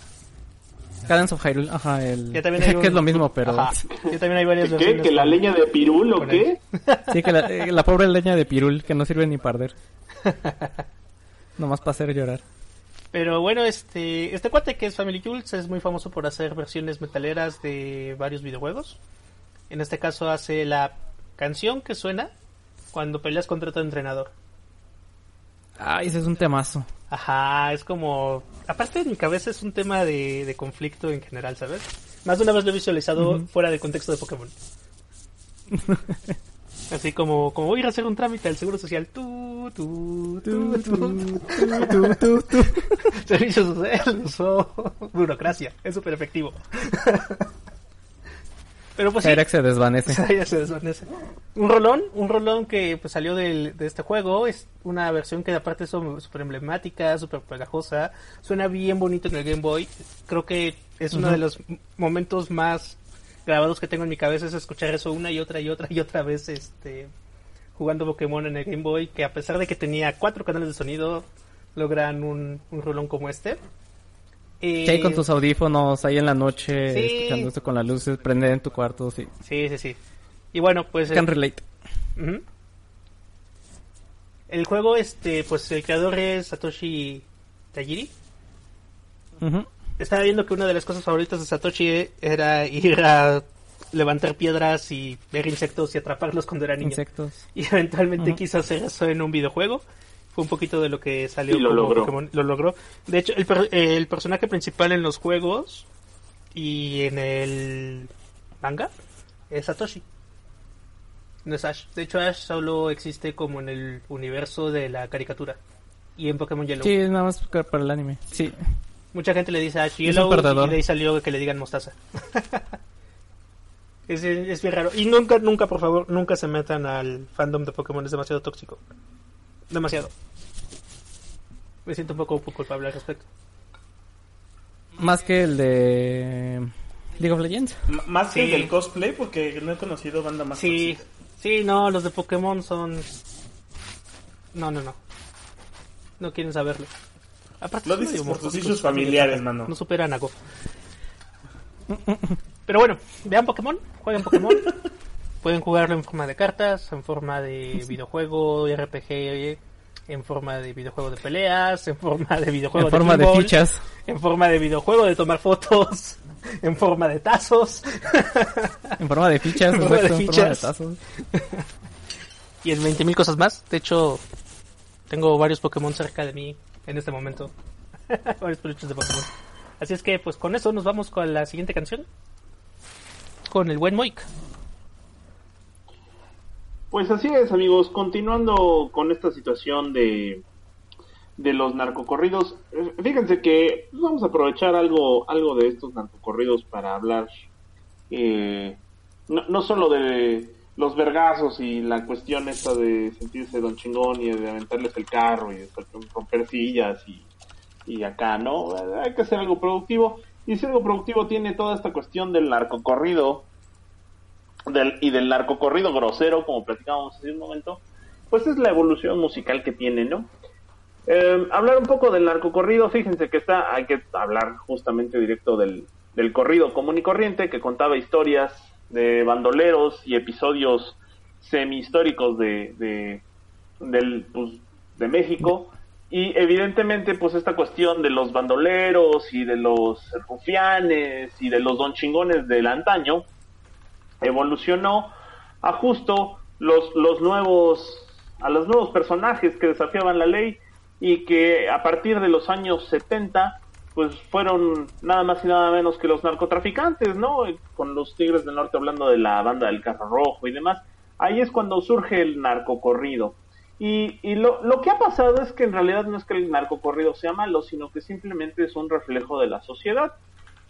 Cadence of Hyrule, ajá, el... Ya también hay que es un- lo mismo, pero... Ajá, ya también hay varias ¿Qué? ¿Que la leña de pirul o qué? Sí, que la, eh, la pobre leña de pirul, que no sirve ni para arder. Nomás para hacer llorar. Pero bueno, este, este cuate que es Family Jules es muy famoso por hacer versiones metaleras de varios videojuegos. En este caso hace la canción que suena cuando peleas contra tu entrenador. Ay, ese es un temazo. Ajá, es como... Aparte en mi cabeza es un tema de, de conflicto en general, ¿sabes? Más de una vez lo he visualizado fuera del contexto de Pokémon. Así como, como voy a ir a hacer un trámite al Seguro Social. Tú, tú, tú, tú. Servicios sociales o burocracia. Es súper efectivo. Pero pues sí. Se desvanece. Ya se desvanece. Un rolón, un rolón que pues salió del- de este juego, es una versión que aparte es súper emblemática, súper pegajosa, suena bien bonito en el Game Boy, creo que es uno de los momentos más grabados que tengo en mi cabeza es escuchar eso una y otra y otra y otra vez este jugando Pokémon en el Game Boy, que a pesar de que tenía cuatro canales de sonido, logran un, un rolón como este. Eh, Sí, con tus audífonos ahí en la noche, Sí. escuchando esto con las luces, prender en tu cuarto, sí. Sí, sí, sí. Y bueno, pues... Can eh, relate. El juego, este, pues el creador es Satoshi Tajiri. Estaba viendo que una de las cosas favoritas de Satoshi era ir a levantar piedras y ver insectos y atraparlos cuando era niño. Insectos. Y eventualmente Ujú. quiso hacer eso en un videojuego. Fue un poquito de lo que salió Y lo como logró. Pokémon. Lo logró. De hecho, el, per- el personaje principal en los juegos y en el manga es Satoshi. No es Ash. De hecho, Ash solo existe como en el universo de la caricatura. Y en Pokémon Yellow. Sí, nada más para el anime. Sí. Mucha gente le dice Ash Yellow y de ahí salió que le digan mostaza. Es, es bien raro. Y nunca, nunca, por favor, nunca se metan al fandom de Pokémon. Es demasiado tóxico. Demasiado. Me siento un poco culpable al respecto. Más que el de League of Legends. M- más que el del cosplay, porque no he conocido banda más Sí, tóxica. sí, no, los de Pokémon son... No, no, no. No quieren saberlo. Aparte, Lo dices por tus issues familiares, mano. No superan a Go. Pero bueno, vean Pokémon, jueguen Pokémon. Pueden jugarlo en forma de cartas, en forma de videojuego, RPG, en forma de videojuego de peleas, en forma de videojuego En forma de fichas. en forma de videojuego de tomar fotos, en forma de tazos En forma de fichas. En forma de exacto, en forma de fichas. tazos. y en 20.000 cosas más. De hecho, tengo varios Pokémon cerca de mí en este momento. varios peluches de Pokémon. Así es que, pues con eso nos vamos con la siguiente canción. Con el buen Moik. Pues así es, amigos. Continuando con esta situación de, de los narcocorridos, eh, fíjense que pues, vamos a aprovechar algo, algo de estos narcocorridos para hablar eh, no, no solo de los vergazos y la cuestión esta de sentirse don chingón y de aventarles el carro y de romper sillas y, y acá, ¿no? Hay que hacer algo productivo. Y si algo productivo tiene toda esta cuestión del narcocorrido, del, y del narcocorrido grosero, como platicábamos hace un momento, pues es la evolución musical que tiene, ¿no? Eh, hablar un poco del narcocorrido, fíjense que está, hay que hablar justamente directo del, del corrido común y corriente, que contaba historias de bandoleros y episodios semi-históricos de, de, del, pues, de México. Y evidentemente, pues esta cuestión de los bandoleros y de los rufianes y de los don chingones del antaño, evolucionó a justo los, los nuevos, a los nuevos personajes que desafiaban la ley y que a partir de los años 70 pues fueron nada más y nada menos que los narcotraficantes, ¿no? Con los Tigres del Norte hablando de la banda del Carro Rojo y demás. Ahí es cuando surge el narcocorrido. Y, y lo, lo que ha pasado es que en realidad no es que el narcocorrido sea malo, sino que simplemente es un reflejo de la sociedad,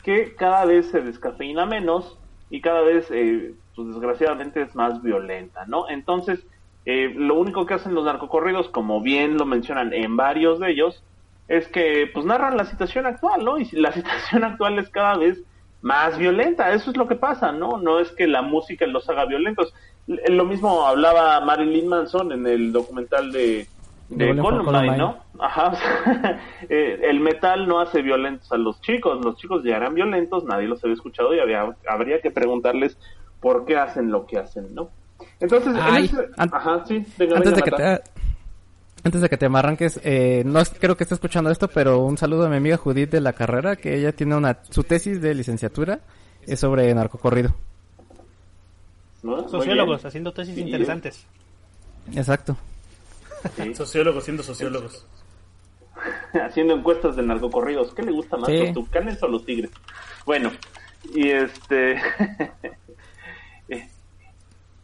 que cada vez se descafeína menos y cada vez, eh, pues desgraciadamente, es más violenta, ¿no? Entonces, eh, lo único que hacen los narcocorridos, como bien lo mencionan en varios de ellos, es que pues narran la situación actual, ¿no? Y la situación actual es cada vez más violenta, eso es lo que pasa, ¿no? No es que la música los haga violentos. Lo mismo hablaba Marilyn Manson en el documental de, de Columbine, Columbine. ¿no? Ajá. Eh, el metal no hace violentos a los chicos, los chicos ya eran violentos, nadie los había escuchado y había, habría que preguntarles por qué hacen lo que hacen, ¿no? Entonces, en Ay, ese- an- ajá, sí, venga, Antes venga, de que te antes de que te me arranques, eh, no es- creo que esté escuchando esto, pero un saludo a mi amiga Judith de la carrera, que ella tiene una su tesis de licenciatura es sobre narcocorrido. ¿No? Sociólogos haciendo tesis interesantes. Exacto. Sí. Sociólogos siendo sociólogos. haciendo encuestas de narcocorridos. ¿Qué le gusta más, Sí. los tucanes o los tigres? Bueno, y este...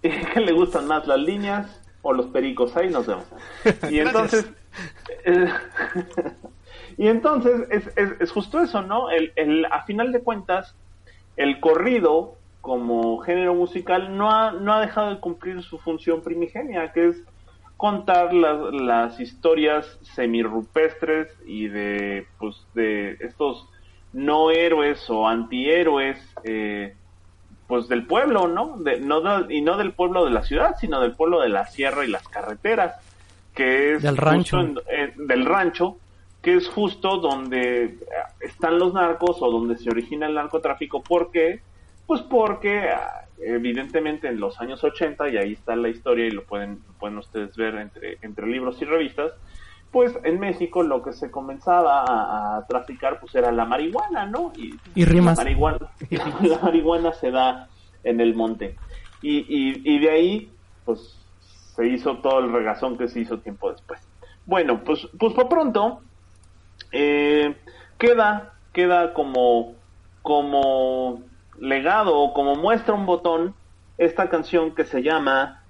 ¿Qué le gustan más, las líneas o los pericos? Ahí nos vemos. Y entonces... eh, y entonces es, es, es justo eso, ¿no? El, el, a final de cuentas, el corrido como género musical no ha, no ha dejado de cumplir su función primigenia, que es contar las, las historias semirrupestres y de pues de estos no héroes o antihéroes eh, pues del pueblo no, de, no de- y no del pueblo de la ciudad sino del pueblo de la sierra y las carreteras que es Del rancho. en- del rancho que es justo donde están los narcos o donde se origina el narcotráfico porque pues porque evidentemente en los años 80, y ahí está la historia y lo pueden, lo pueden ustedes ver entre, entre libros y revistas, pues en México lo que se comenzaba a, a traficar pues era la marihuana, ¿no? Y, Y rimas. La marihuana, la marihuana se da en el monte. Y, y, y de ahí pues se hizo todo el regazón que se hizo tiempo después. Bueno, pues, pues por pronto eh, queda, queda como, como legado o como muestra un botón esta canción que se llama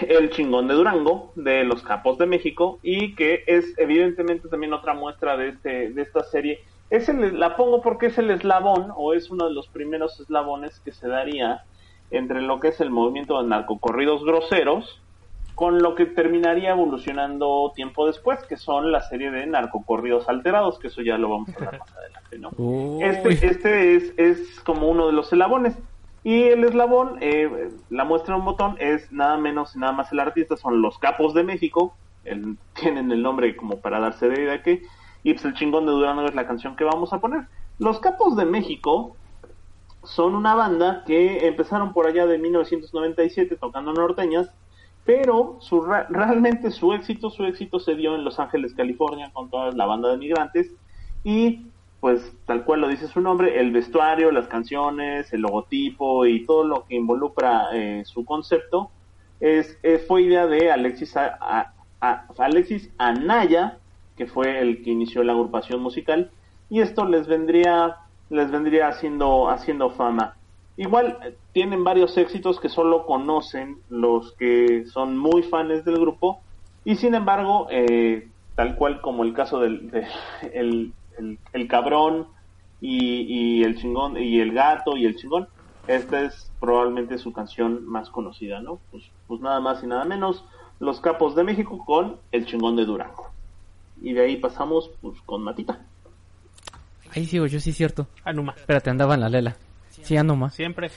El chingón de Durango de los Capos de México y que es evidentemente también otra muestra de este de esta serie. Es la pongo porque es el eslabón o es uno de los primeros eslabones que se daría entre lo que es el movimiento de narcocorridos groseros con lo que terminaría evolucionando tiempo después, que son la serie de narcocorridos alterados, que eso ya lo vamos a hablar más adelante, ¿no? Uy. Este, este es, es como uno de los eslabones. Y el eslabón, eh, la muestra de un botón, es nada menos y nada más el artista, son los capos de México, el- tienen el nombre como para darse de idea que, y pues el chingón de Durango es la canción que vamos a poner. Los capos de México son una banda que empezaron por allá de 1997 tocando norteñas, pero su, realmente su éxito, su éxito se dio en Los Ángeles, California, con toda la banda de migrantes, y pues tal cual lo dice su nombre, el vestuario, las canciones, el logotipo y todo lo que involucra eh, su concepto, es, eh, fue idea de Alexis, Alexis Anaya, que fue el que inició la agrupación musical, y esto les vendría, les vendría haciendo, haciendo fama. Igual tienen varios éxitos que solo conocen los que son muy fans del grupo y sin embargo, eh, tal cual como el caso del de- el, el- el cabrón y, y el chingón y el gato y el chingón, esta es probablemente su canción más conocida, ¿no? Pues, pues nada más y nada menos, Los Capos de México con El chingón de Durango. Y de ahí pasamos pues con Matita. Ahí sigo yo, sí, cierto. Anuma. Espérate, andaba en la lela. Sí, Anuma. Siempre.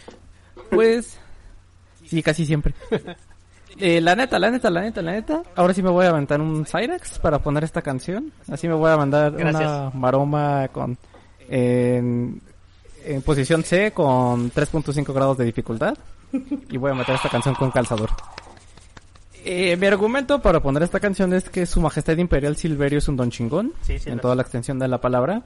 Pues, sí, casi siempre. Eh, la neta, la neta, la neta, la neta. Ahora sí me voy a aventar un Cyrex para poner esta canción. Así me voy a mandar una maroma con en, en posición C con 3.5 grados de dificultad. Y voy a meter esta canción con calzador. Eh, mi argumento para poner esta canción es que su majestad imperial Silverio es un don chingón. Sí, sí, en toda la extensión de la palabra.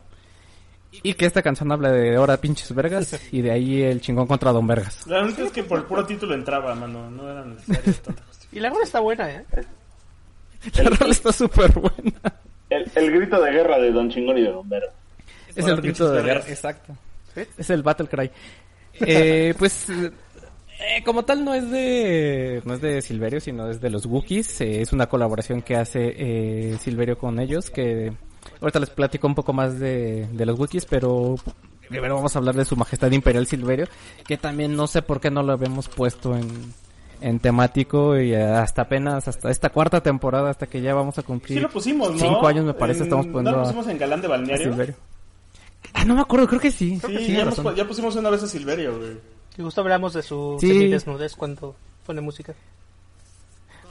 Y que esta canción habla de ahora pinches vergas. y de ahí el chingón contra don vergas. La única es que por el puro título entraba, mano. No era necesario tanta. Y la rola está buena, ¿eh? La rola está súper buena. El, el grito de guerra de Don Chingón y de Bombero. Es Ahora el grito de vergas. guerra. Exacto. Es el Battle Cry. Eh, pues, eh, como tal no es de, no es de Silverio, sino es de los Wookiees. Eh, es una colaboración que hace eh, Silverio con ellos, que ahorita les platico un poco más de, de los Wookiees, pero primero vamos a hablar de su majestad imperial Silverio, que también no sé por qué no lo habíamos puesto en, en temático y hasta apenas, hasta esta cuarta temporada, hasta que ya vamos a cumplir Sí lo pusimos, ¿no? cinco años me parece, En- estamos poniendo ¿No lo a- pusimos en Galán de Balneario? Silverio. Ah, no me acuerdo, creo que sí. Sí, ya, hemos pusimos una vez a Silverio, güey. Y justo hablamos de su Sí. semidesnudez cuando pone música.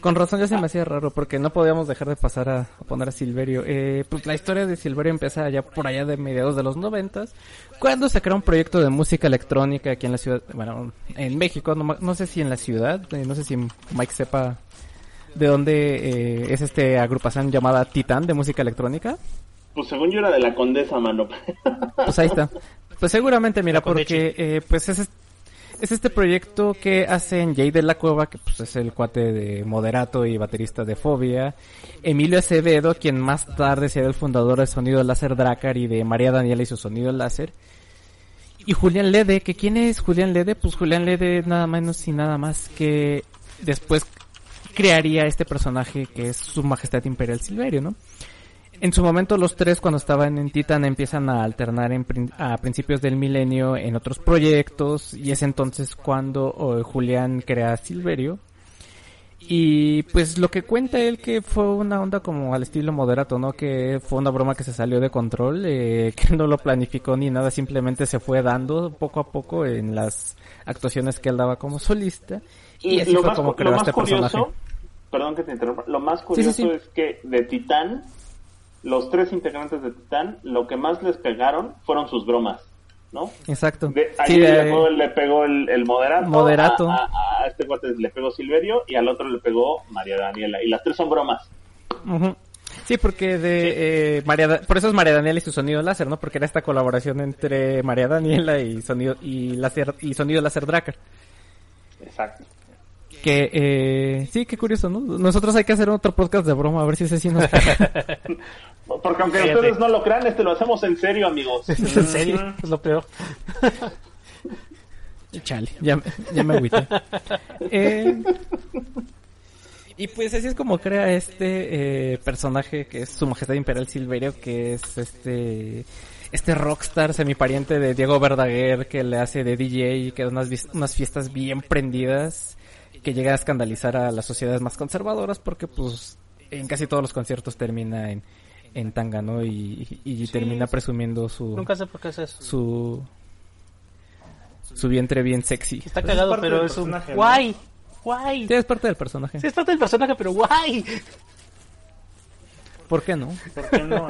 Con razón ya se me hacía raro porque no podíamos dejar de pasar a, a poner a Silverio. Eh, pues la historia de Silverio empieza ya por allá de mediados de los noventas, cuando se crea un proyecto de música electrónica aquí en la ciudad, bueno, en México, no, ma- no sé si en la ciudad, eh, no sé si Mike sepa de dónde eh, es este agrupación llamada Titán de música electrónica. Pues según yo era de la condesa, mano. Pues ahí está. Pues seguramente, mira, porque eh, pues es, es este proyecto que hacen Jay de la Cueva, que pues es el cuate de Moderato y baterista de Fobia, Emilio Acevedo, quien más tarde sería el fundador de Sonido Láser Dracar y de María Daniela y su Sonido Láser, y Julián Lede, que quién es Julián Lede, pues Julián Lede nada menos y nada más que después crearía este personaje que es su majestad imperial Silverio, ¿no? En su momento los tres cuando estaban en Titan empiezan a alternar en prin- a principios del milenio en otros proyectos y es entonces cuando oh, Julián crea Silverio. Y pues lo que cuenta él que fue una onda como al estilo moderato, ¿no? Que fue una broma que se salió de control, eh, que no lo planificó ni nada, simplemente se fue dando poco a poco en las actuaciones que él daba como solista. Y así lo fue más, como creó lo más este personaje. curioso, perdón que te interrumpa, lo más sí, curioso sí. es que de Titán, los tres integrantes de Titán, lo que más les pegaron fueron sus bromas, ¿no? Exacto. De, Sí, de- le, pegó, le pegó el, el moderato, Moderato. A, a- a este cuate le pegó Silverio y al otro le pegó María Daniela. Y las tres son bromas. Ujú. Sí, porque de eh, María por eso es María Daniela y su sonido láser, ¿no? Porque era esta colaboración entre María Daniela y sonido y láser y sonido láser Dracar. Exacto. Que eh, sí, qué curioso, ¿no? Nosotros hay que hacer otro podcast de broma a ver si ese sí nos Porque aunque Fíjate. ustedes no lo crean, este lo hacemos en serio, amigos. en serio, es lo peor. Chale, ya, ya me agüité. Eh, y pues así es como crea este eh, personaje que es su majestad imperial Silverio, que es este este rockstar semipariente de Diego Verdaguer que le hace de DJ y que da unas, unas fiestas bien prendidas que llega a escandalizar a las sociedades más conservadoras porque pues en casi todos los conciertos termina en, en tanga, ¿no? Y, y termina presumiendo su, Nunca sé por qué es eso. su, su vientre bien sexy. Está Pues es cagado, parte pero del es un personaje, ¿no? guay. Guay. Sí, es parte del personaje. Sí, es parte del personaje, pero guay. ¿Por qué no? ¿Por qué no?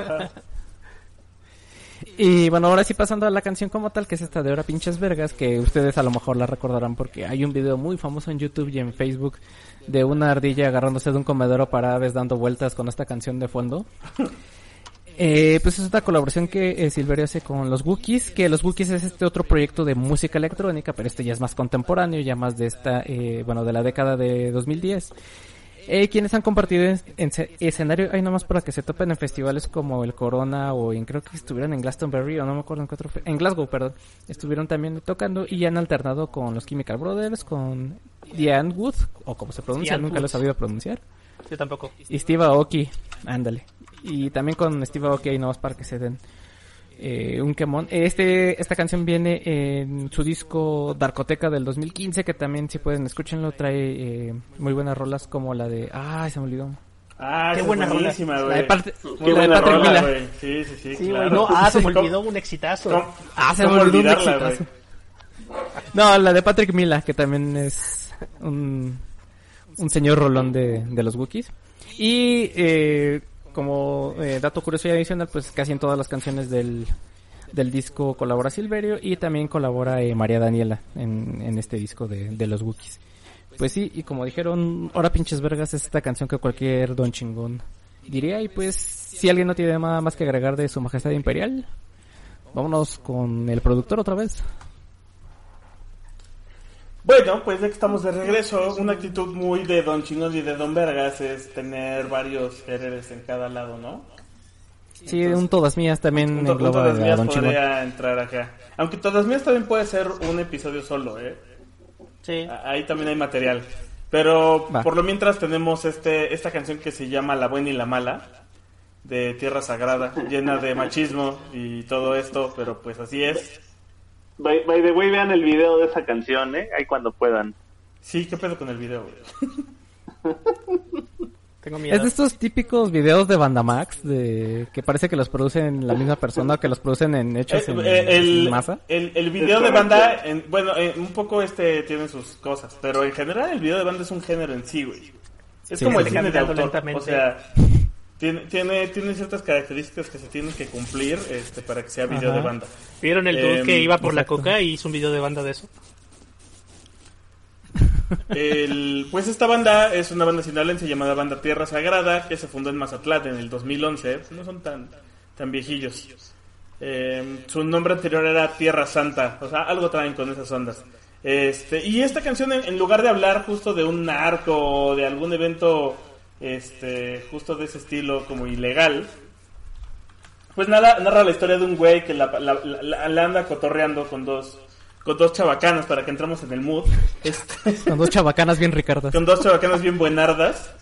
Y bueno, ahora sí pasando a la canción como tal, que es esta de Ahora Pinches Vergas, que ustedes a lo mejor la recordarán porque hay un video muy famoso en YouTube y en Facebook de una ardilla agarrándose de un comedero para aves dando vueltas con esta canción de fondo. Eh, pues es una colaboración que eh, Silverio hace con los Wookiees, que los Wookiees es este otro proyecto de música electrónica, pero este ya es más contemporáneo, ya más de esta, eh, bueno, de la década de 2010. Eh, quienes han compartido en, en ce- escenario, hay nomás para que se topen en festivales como el Corona o en, creo que estuvieron en Glastonbury o no me acuerdo en fe- en Glasgow, perdón, estuvieron también tocando y han alternado con los Chemical Brothers, con Diane Wood, o como se pronuncia, Diane nunca lo he sabido pronunciar, Yo tampoco. y Steve Aoki, ándale, y también con Steve Aoki ahí nomás para que se den eh, un quemón. Este, esta canción viene en su disco Darkoteca del 2015, que también si pueden escúchenlo, trae eh, muy buenas rolas como la de... ¡Ay, se me olvidó! Ah, Qué buena rola. La de. Pat- Qué la de buena Patrick rola, Mila. Sí, sí, sí. Sí, claro. No, ah, se me ¿Cómo- olvidó un exitazo. cómo- Ah, se me olvidó un exitazo. No, la de Patrick Mila, que también es un, un señor rolón de, de los Wookiees. Y eh, como eh, dato curioso y adicional, pues casi en todas las canciones del, del disco colabora Silverio y también colabora eh, María Daniela en, en este disco de, de los Wookiees. Pues sí, y como dijeron, ahora pinches vergas es esta canción que cualquier don chingón diría. Y pues, si alguien no tiene nada más que agregar de su majestad imperial, vámonos con el productor otra vez. Bueno, pues ya que estamos de regreso, una actitud muy de Don Chingón y de Don Vergas es tener varios géneros en cada lado, ¿no? Sí, un todas mías también Un, todas mías Don Chingón. podría entrar acá. Aunque todas mías también puede ser un episodio solo, ¿eh? Sí. Ahí también hay material. Pero Va. por lo mientras tenemos este esta canción que se llama La Buena y la Mala, de Tierra Sagrada, llena de machismo y todo esto, pero pues así es. By, by the way, vean el video de esa canción, ¿eh? Ahí cuando puedan. Sí, ¿qué pedo con el video, güey? Tengo Es miedo. de estos típicos videos de Bandamax de que parece que los producen la misma persona que los producen en hechos Eh, en, eh, el, en masa. el, el video de banda, en- bueno, eh, un poco este tiene sus cosas, pero en general el video de banda es un género en sí, güey. Es Sí, como el cine de autor, o sea, tiene, tiene, tiene ciertas características que se tienen que cumplir este, para que sea video Ajá. de banda. ¿Vieron el dude Em, que iba por exacto. la coca y hizo un video de banda de eso? El, pues esta banda es una banda sinaloense llamada Banda Tierra Sagrada que se fundó en Mazatlán en el 2011. No son tan, tan viejillos. Eh, su nombre anterior era Tierra Santa. O sea, algo traen con esas ondas. Este, y esta canción, en, en lugar de hablar justo de un narco o de algún evento este, justo de ese estilo como ilegal, pues nada, narra la historia de un güey que la, la- la- la anda cotorreando con dos, con dos chavacanas para que entremos en el mood. Este, Con dos chabacanas bien ricardas. con dos chavacanas bien buenardas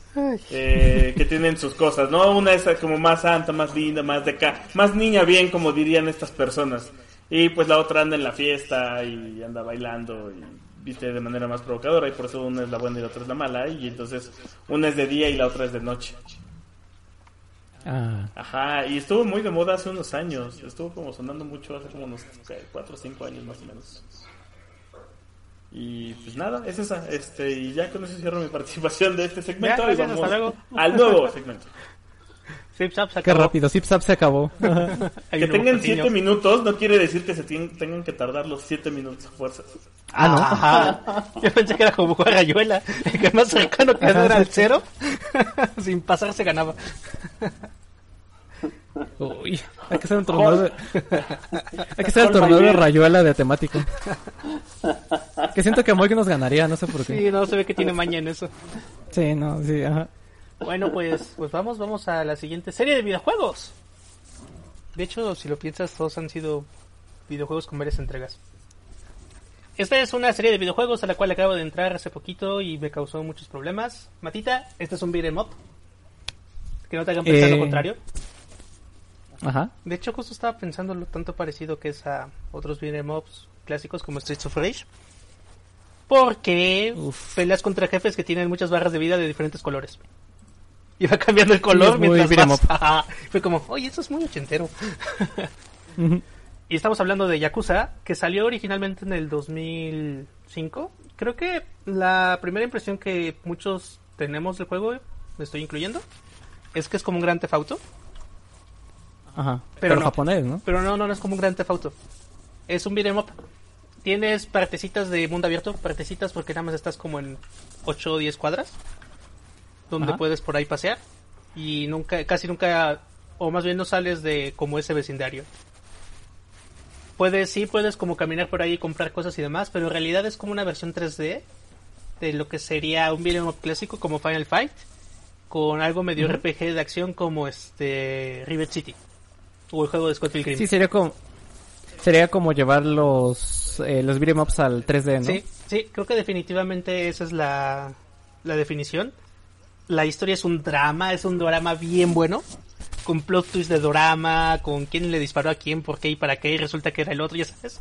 eh, que tienen sus cosas, ¿no? Una es como más santa, más linda, más de acá, más niña bien, como dirían estas personas. Y pues la otra anda en la fiesta y anda bailando y viste de manera más provocadora y por eso una es la buena y la otra es la mala y entonces una es de día y la otra es de noche. Ah, Ajá, y estuvo muy de moda hace unos años, estuvo como sonando mucho hace como unos 4 o 5 años más o menos. Y pues nada, es esa, este, y ya con eso cierro mi participación de este segmento Ya, y vamos al nuevo segmento. Zip Zap se qué acabó. rápido. Zip Zap se acabó. Que tengan patrocinio. 7 minutos no quiere decir que se tengan que tardar los 7 minutos a fuerzas. ah, no. Ajá. Yo pensé que era como jugar rayuela. El que más cercano que era el sí. cero. Sin pasar se ganaba. Uy, hay que hacer un torneo de... Hay que hacer el torneo de rayuela de temático. Que siento que Moik nos ganaría, no sé por qué. Sí, no se ve que tiene maña en eso. Sí, no, sí, ajá. Bueno, pues, pues vamos, vamos a la siguiente serie de videojuegos. De hecho, si lo piensas, todos han sido videojuegos con varias entregas. Esta es una serie de videojuegos a la cual acabo de entrar hace poquito y me causó muchos problemas. Matita, este es un beat'em up. Que no te hagan pensar lo Eh, contrario. Ajá. De hecho, justo estaba pensando lo tanto parecido que es a otros beat'em ups clásicos como Streets of Rage. Porque peleas contra jefes que tienen muchas barras de vida de diferentes colores. Y va cambiando el color mientras. Ajá. Fue como, oye, eso es muy ochentero. Y estamos hablando de Yakuza, que salió originalmente en el 2005. Creo que la primera impresión que muchos tenemos del juego, me estoy incluyendo, es que es como un gran tefauto. Ajá. Pero Pero, no. japonés, ¿no? Pero no, no, no es como un gran tefauto. Es un beat'em up. Tienes partecitas de mundo abierto, partecitas porque nada más estás como en 8 o 10 cuadras, donde Ajá. puedes por ahí pasear. Y nunca, casi nunca, o más bien no sales de como ese vecindario. Puedes, sí, puedes como caminar por ahí y comprar cosas y demás, pero en realidad es como una versión 3D de lo que sería un up clásico como Final Fight, con algo medio RPG de acción como este Rivet City, o el juego de Scott Pilgrim. Sí, sería como... Sería como llevar los, eh, los beat'em ups al 3D, ¿no? Sí, sí, creo que definitivamente esa es la, la definición. La historia es un drama, es un drama bien bueno, con plot twist de drama, con quién le disparó a quién, por qué y para qué, y resulta que era el otro, ya sabes.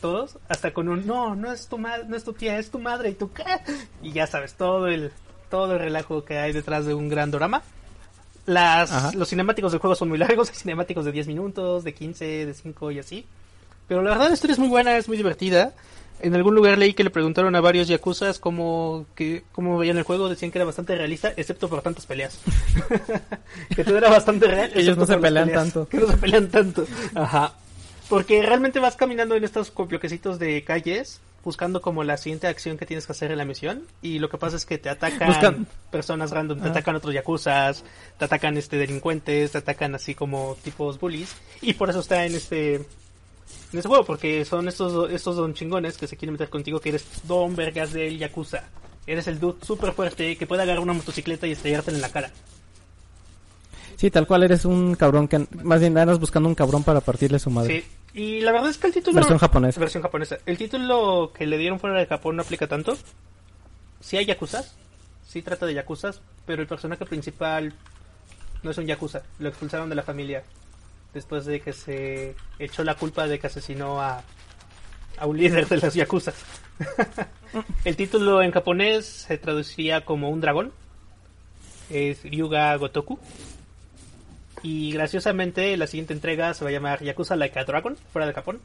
Todos, hasta con un no, no es tu madre, no es tu tía, es tu madre y tu qué. Y ya sabes, todo el todo el relajo que hay detrás de un gran drama. Las, Ajá. los cinemáticos del juego son muy largos, hay cinemáticos de 10 minutos, de 15, de 5 y así. Pero la verdad la historia es muy buena, es muy divertida. En algún lugar leí que le preguntaron a varios yakuzas cómo, que, cómo veían el juego, decían que era bastante realista, excepto por tantas peleas. que todo era bastante real. Ellos no se pelean peleas, tanto. Que no se pelean tanto. Ajá. Porque realmente vas caminando en estos bloquecitos de calles, buscando como la siguiente acción que tienes que hacer en la misión. Y lo que pasa es que te atacan Buscan- personas random, te Ah. atacan otros yakuzas, te atacan este delincuentes, te atacan así como tipos bullies. Y por eso está en este en ese juego, porque son estos, estos don chingones que se quieren meter contigo, que eres don vergas del Yakuza. Eres el dude súper fuerte que puede agarrar una motocicleta y estrellarte en la cara. Sí, tal cual eres un cabrón que... Más bien andas buscando un cabrón para partirle su madre. Sí. Y la verdad es que el título... Versión japonesa. Versión japonesa. El título que le dieron fuera de Japón no aplica tanto. Sí hay Yakuzas, sí trata de Yakuzas, pero el personaje principal no es un Yakuza. Lo expulsaron de la familia después de que se echó la culpa de que asesinó a, a un líder de los Yakuzas. el título en japonés se traduciría como un dragón. Es Ryuga Gotoku. Y graciosamente la siguiente entrega se va a llamar Yakuza Like a Dragon, fuera de Japón.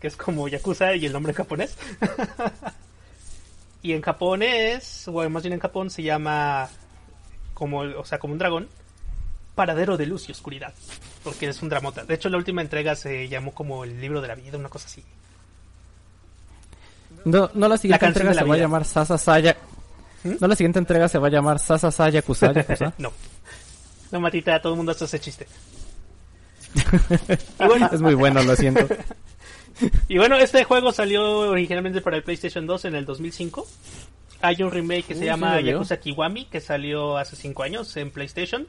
Que es como Yakuza y el nombre en japonés. y en japonés, o más bien en Japón, se llama como, o sea, como un dragón. Paradero de luz y oscuridad. Porque es un dramota. De hecho, la última entrega se llamó como el libro de la vida, una cosa así. No, no la siguiente entrega se va a llamar Sasa Saya... ¿Mm? No la siguiente entrega se va a llamar Sasa Saya Kusa, Yakuza. no. No, Matita, todo el mundo hace ese chiste. bueno, Es muy bueno, lo siento. y bueno, este juego salió originalmente para el PlayStation 2 en el 2005. Hay un remake que se llama. Yakuza Kiwami, que salió hace 5 años en PlayStation.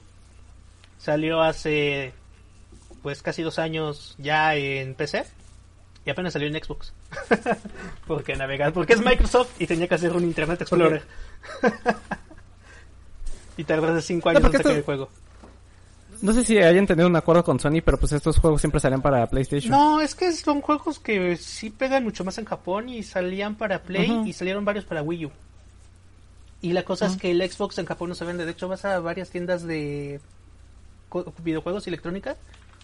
Salió hace, pues, casi dos años ya en PC. Y apenas salió en Xbox. porque navegar, porque es Microsoft y tenía que hacer un Internet Explorer. y hace 5 años en porque sacar esto- el juego. No sé si hayan tenido un acuerdo con Sony, pero pues estos juegos siempre salían para PlayStation. No, es que son juegos que sí pegan mucho más en Japón y salían para Play y salieron varios para Wii U. Y la cosa es que el Xbox en Japón no se vende. De hecho, vas a varias tiendas de videojuegos y electrónica,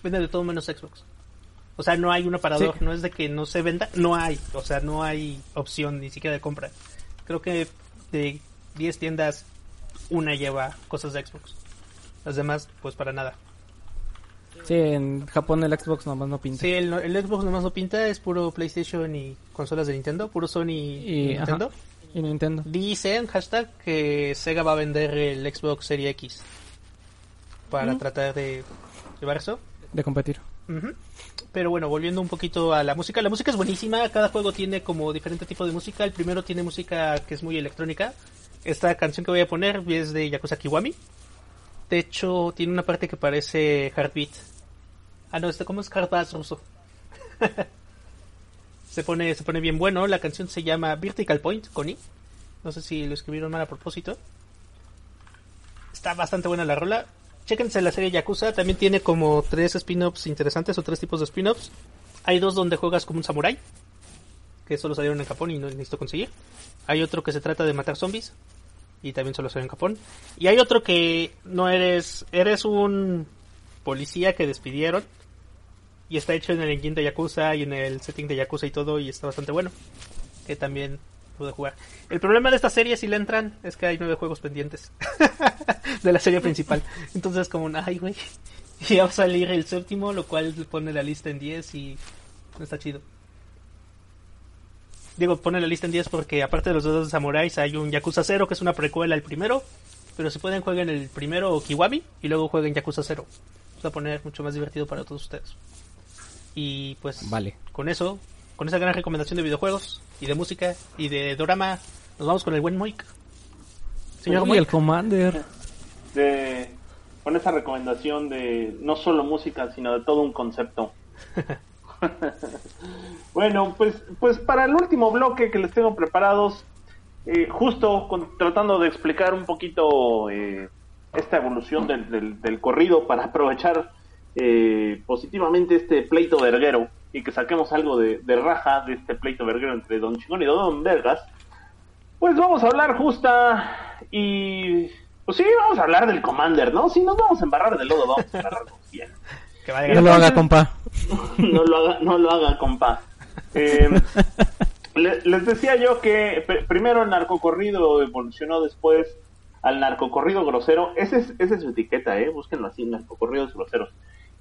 venden de todo menos Xbox. O sea, no hay un aparador, Sí. no es de que no se venda, no hay. O sea, no hay opción ni siquiera de compra. Creo que de 10 tiendas, una lleva cosas de Xbox. Las demás, pues para nada. Sí, en Japón el Xbox nomás no pinta. Sí, el, el Xbox nomás no pinta, es puro PlayStation y consolas de Nintendo, puro Sony y, Y, Nintendo. ajá. Y Nintendo. Dicen, hashtag, que Sega va a vender el Xbox Series X para Mm. tratar de llevar eso. De competir. Pero bueno, volviendo un poquito a la música, la música es buenísima, cada juego tiene como diferente tipo de música, el primero tiene música que es muy electrónica, esta canción que voy a poner es de Yakuza Kiwami, de hecho tiene una parte que parece Heartbeat, ah no, este cómo es Heartbeat ruso, se pone, se pone bien bueno, la canción se llama Vertical Point, Connie, no sé si lo escribieron mal a propósito, está bastante buena la rola, chéquense la serie Yakuza, también tiene como tres spin-offs interesantes o tres tipos de spin-offs. Hay dos donde juegas como un samurái, que solo salieron en Japón y no necesito conseguir. Hay otro que se trata de matar zombies, y también solo salió en Japón. Y hay otro que no eres, eres un policía que despidieron, y está hecho en el engine de Yakuza y en el setting de Yakuza y todo, y está bastante bueno. Que también pude jugar. El problema de esta serie, si le entran, es que hay nueve juegos pendientes de la serie principal. Entonces, como, ay, güey, ya va a salir el séptimo, lo cual pone la lista en 10 y no está chido. Digo, pone la lista en 10 porque aparte de los dos de samuráis hay un Yakuza 0 que es una precuela al primero. Pero si pueden jueguen el primero Kiwami y luego jueguen Yakuza 0. Va a poner mucho más divertido para todos ustedes. Y pues Vale. con eso, con esa gran recomendación de videojuegos y de música y de drama, nos vamos con el buen Moik. Señor Uy, Moik. el Commander. de, con esa recomendación de no solo música, sino de todo un concepto. bueno, pues, pues para el último bloque que les tengo preparados, eh, justo con- tratando de explicar un poquito eh, esta evolución del, del- del corrido para aprovechar eh, positivamente este pleito verguero y que saquemos algo de, de raja de este pleito verguero entre Don Chingón y Don Vergas, pues vamos a hablar justa y... Pues sí, vamos a hablar del Commander, ¿no? Si nos vamos a embarrar de lodo, vamos a embarrarnos bien. Que va de No lo haga, compa. no lo haga, no lo haga, compa. Eh, le- les decía yo que pr- primero el narcocorrido evolucionó después al narcocorrido grosero. Ese es, esa es su etiqueta, ¿eh? Búsquenlo así, narcocorridos groseros.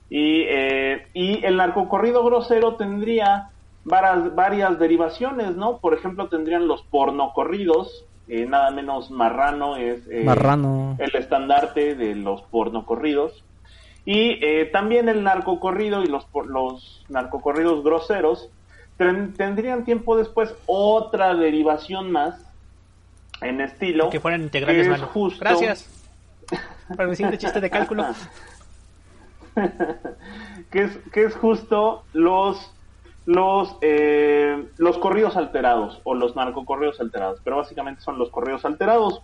Y, eh, y el narcocorrido grosero tendría varias, varias derivaciones, ¿no? Por ejemplo, tendrían los pornocorridos, eh, nada menos marrano es eh, Marrano. el estandarte de los pornocorridos. Y eh, también el narcocorrido y los, por- los narcocorridos groseros ten- tendrían tiempo después otra derivación más en estilo. Que fueran integrales, es justo- Gracias. Para mi siguiente chiste de cálculo. que es que es justo los los eh, los corridos alterados o los narcocorridos alterados pero básicamente son los corridos alterados.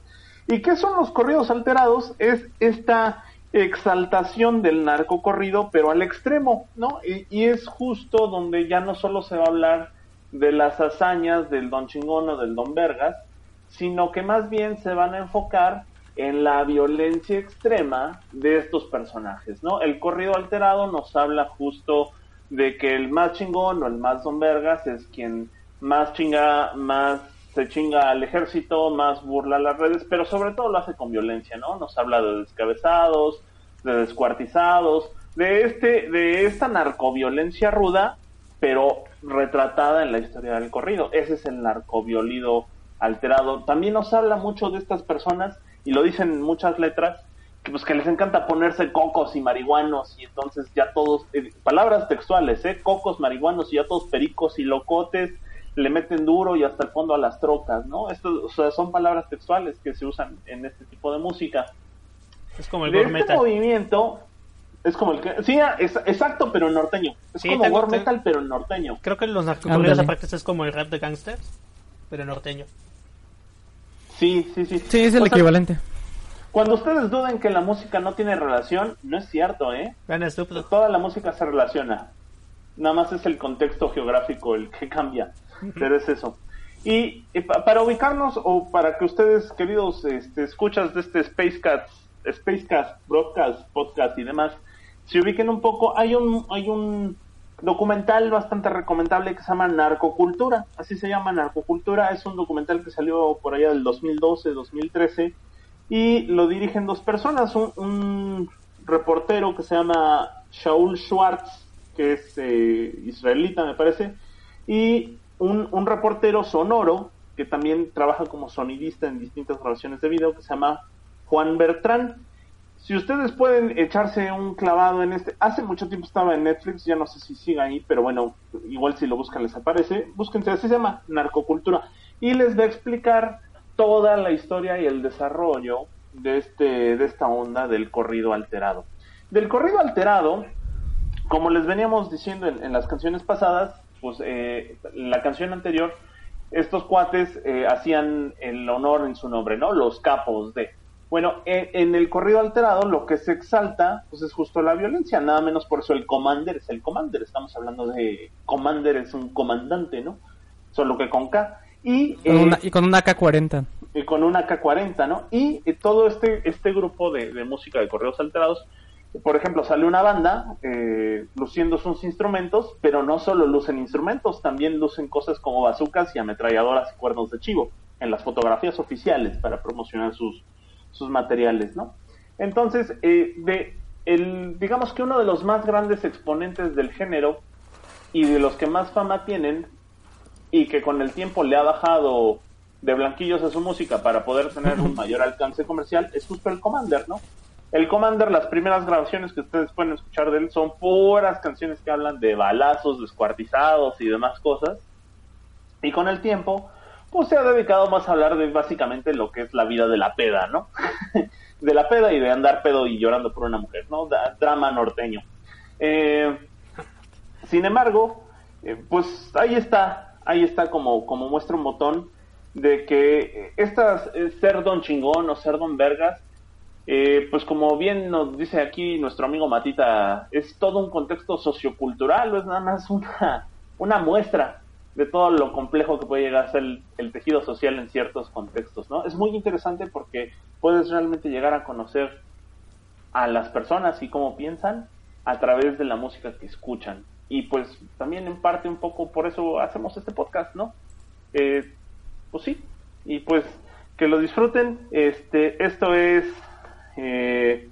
Y qué son los corridos alterados es esta exaltación del narcocorrido pero al extremo no y, y es justo donde ya no solo se va a hablar de las hazañas del don chingón o del don vergas sino que más bien se van a enfocar en la violencia extrema de estos personajes, ¿no? El corrido alterado nos habla justo de que el más chingón o el más don vergas es quien más chinga, más se chinga al ejército, más burla las redes, pero sobre todo lo hace con violencia, ¿no? Nos habla de descabezados, de descuartizados, de este, de esta narcoviolencia ruda, pero retratada en la historia del corrido. Ese es el narcoviolido alterado. También nos habla mucho de estas personas, y lo dicen en muchas letras, que pues que les encanta ponerse cocos y marihuanos, y entonces ya todos, eh, palabras textuales, ¿eh? Cocos, marihuanos, y ya todos pericos y locotes, le meten duro y hasta el fondo a las trocas, ¿no? Esto, o sea, son palabras textuales que se usan en este tipo de música Es como el de gore este metal. movimiento es como el que sí es- exacto pero norteño es Sí, como tengo- gore tengo- metal pero norteño Creo que los narcocorridos aparte es como el rap de gangsters, pero norteño. Sí sí sí. Sí, es el O sea, equivalente. cuando ustedes duden que la música no tiene relación no es cierto eh Dogg. toda la música se relaciona. Nada más es el contexto geográfico el que cambia pero es eso. Y, y pa- para ubicarnos o para que ustedes queridos este, escuchas de este Spacecast Spacecast broadcast podcast y demás se ubiquen un poco hay un hay un documental bastante recomendable que se llama Narcocultura así se llama Narcocultura es un documental que salió por allá del 2012 2013 y lo dirigen dos personas, un, un reportero que se llama Shaul Schwartz, que es eh, israelita me parece, y un, un reportero sonoro que también trabaja como sonidista en distintas grabaciones de video que se llama Juan Bertrán. Si ustedes pueden echarse un clavado en este, hace mucho tiempo estaba en Netflix, ya no sé si sigue ahí, pero bueno, igual si lo buscan les aparece, búsquense, así se llama Narcocultura, y les va a explicar toda la historia y el desarrollo de este de esta onda del corrido alterado. Del corrido alterado, como les veníamos diciendo en, en las canciones pasadas, pues eh, la canción anterior, estos cuates eh, hacían el honor en su nombre, ¿no? Los capos de. Bueno, en, en el corrido alterado lo que se exalta pues es justo la violencia, nada menos por eso el commander es el commander, estamos hablando de commander es un comandante, ¿no? Solo que con K. Y, Con eh, una, y con una AK-40. y con una K40, ¿no? Y eh, todo este, este grupo de, de música de correos alterados, por ejemplo, sale una banda eh, luciendo sus instrumentos, pero no solo lucen instrumentos, también lucen cosas como bazucas y ametralladoras y cuernos de chivo en las fotografías oficiales para promocionar sus, sus materiales, ¿no? Entonces, eh, de el, digamos que uno de los más grandes exponentes del género y de los que más fama tienen y que con el tiempo le ha bajado de blanquillos a su música para poder tener un mayor alcance comercial es justo el Commander, ¿no? El Commander, las primeras grabaciones que ustedes pueden escuchar de él son puras canciones que hablan de balazos, descuartizados y demás cosas. Y con el tiempo, pues se ha dedicado más a hablar de básicamente lo que es la vida de la peda, ¿no? de la peda y de andar pedo y llorando por una mujer, ¿no? Drama norteño. Eh, sin embargo, eh, pues ahí está, ahí está como, como muestra un botón de que estas eh, ser don chingón o ser don vergas, eh, pues como bien nos dice aquí nuestro amigo Matita, es todo un contexto sociocultural, o es nada más una, una muestra de todo lo complejo que puede llegar a ser el, tejido social en ciertos contextos, ¿no? Es muy interesante porque puedes realmente llegar a conocer a las personas y cómo piensan a través de la música que escuchan. Y pues también en parte un poco por eso hacemos este podcast, ¿no? Eh, pues sí, y pues que lo disfruten. Este, esto es eh,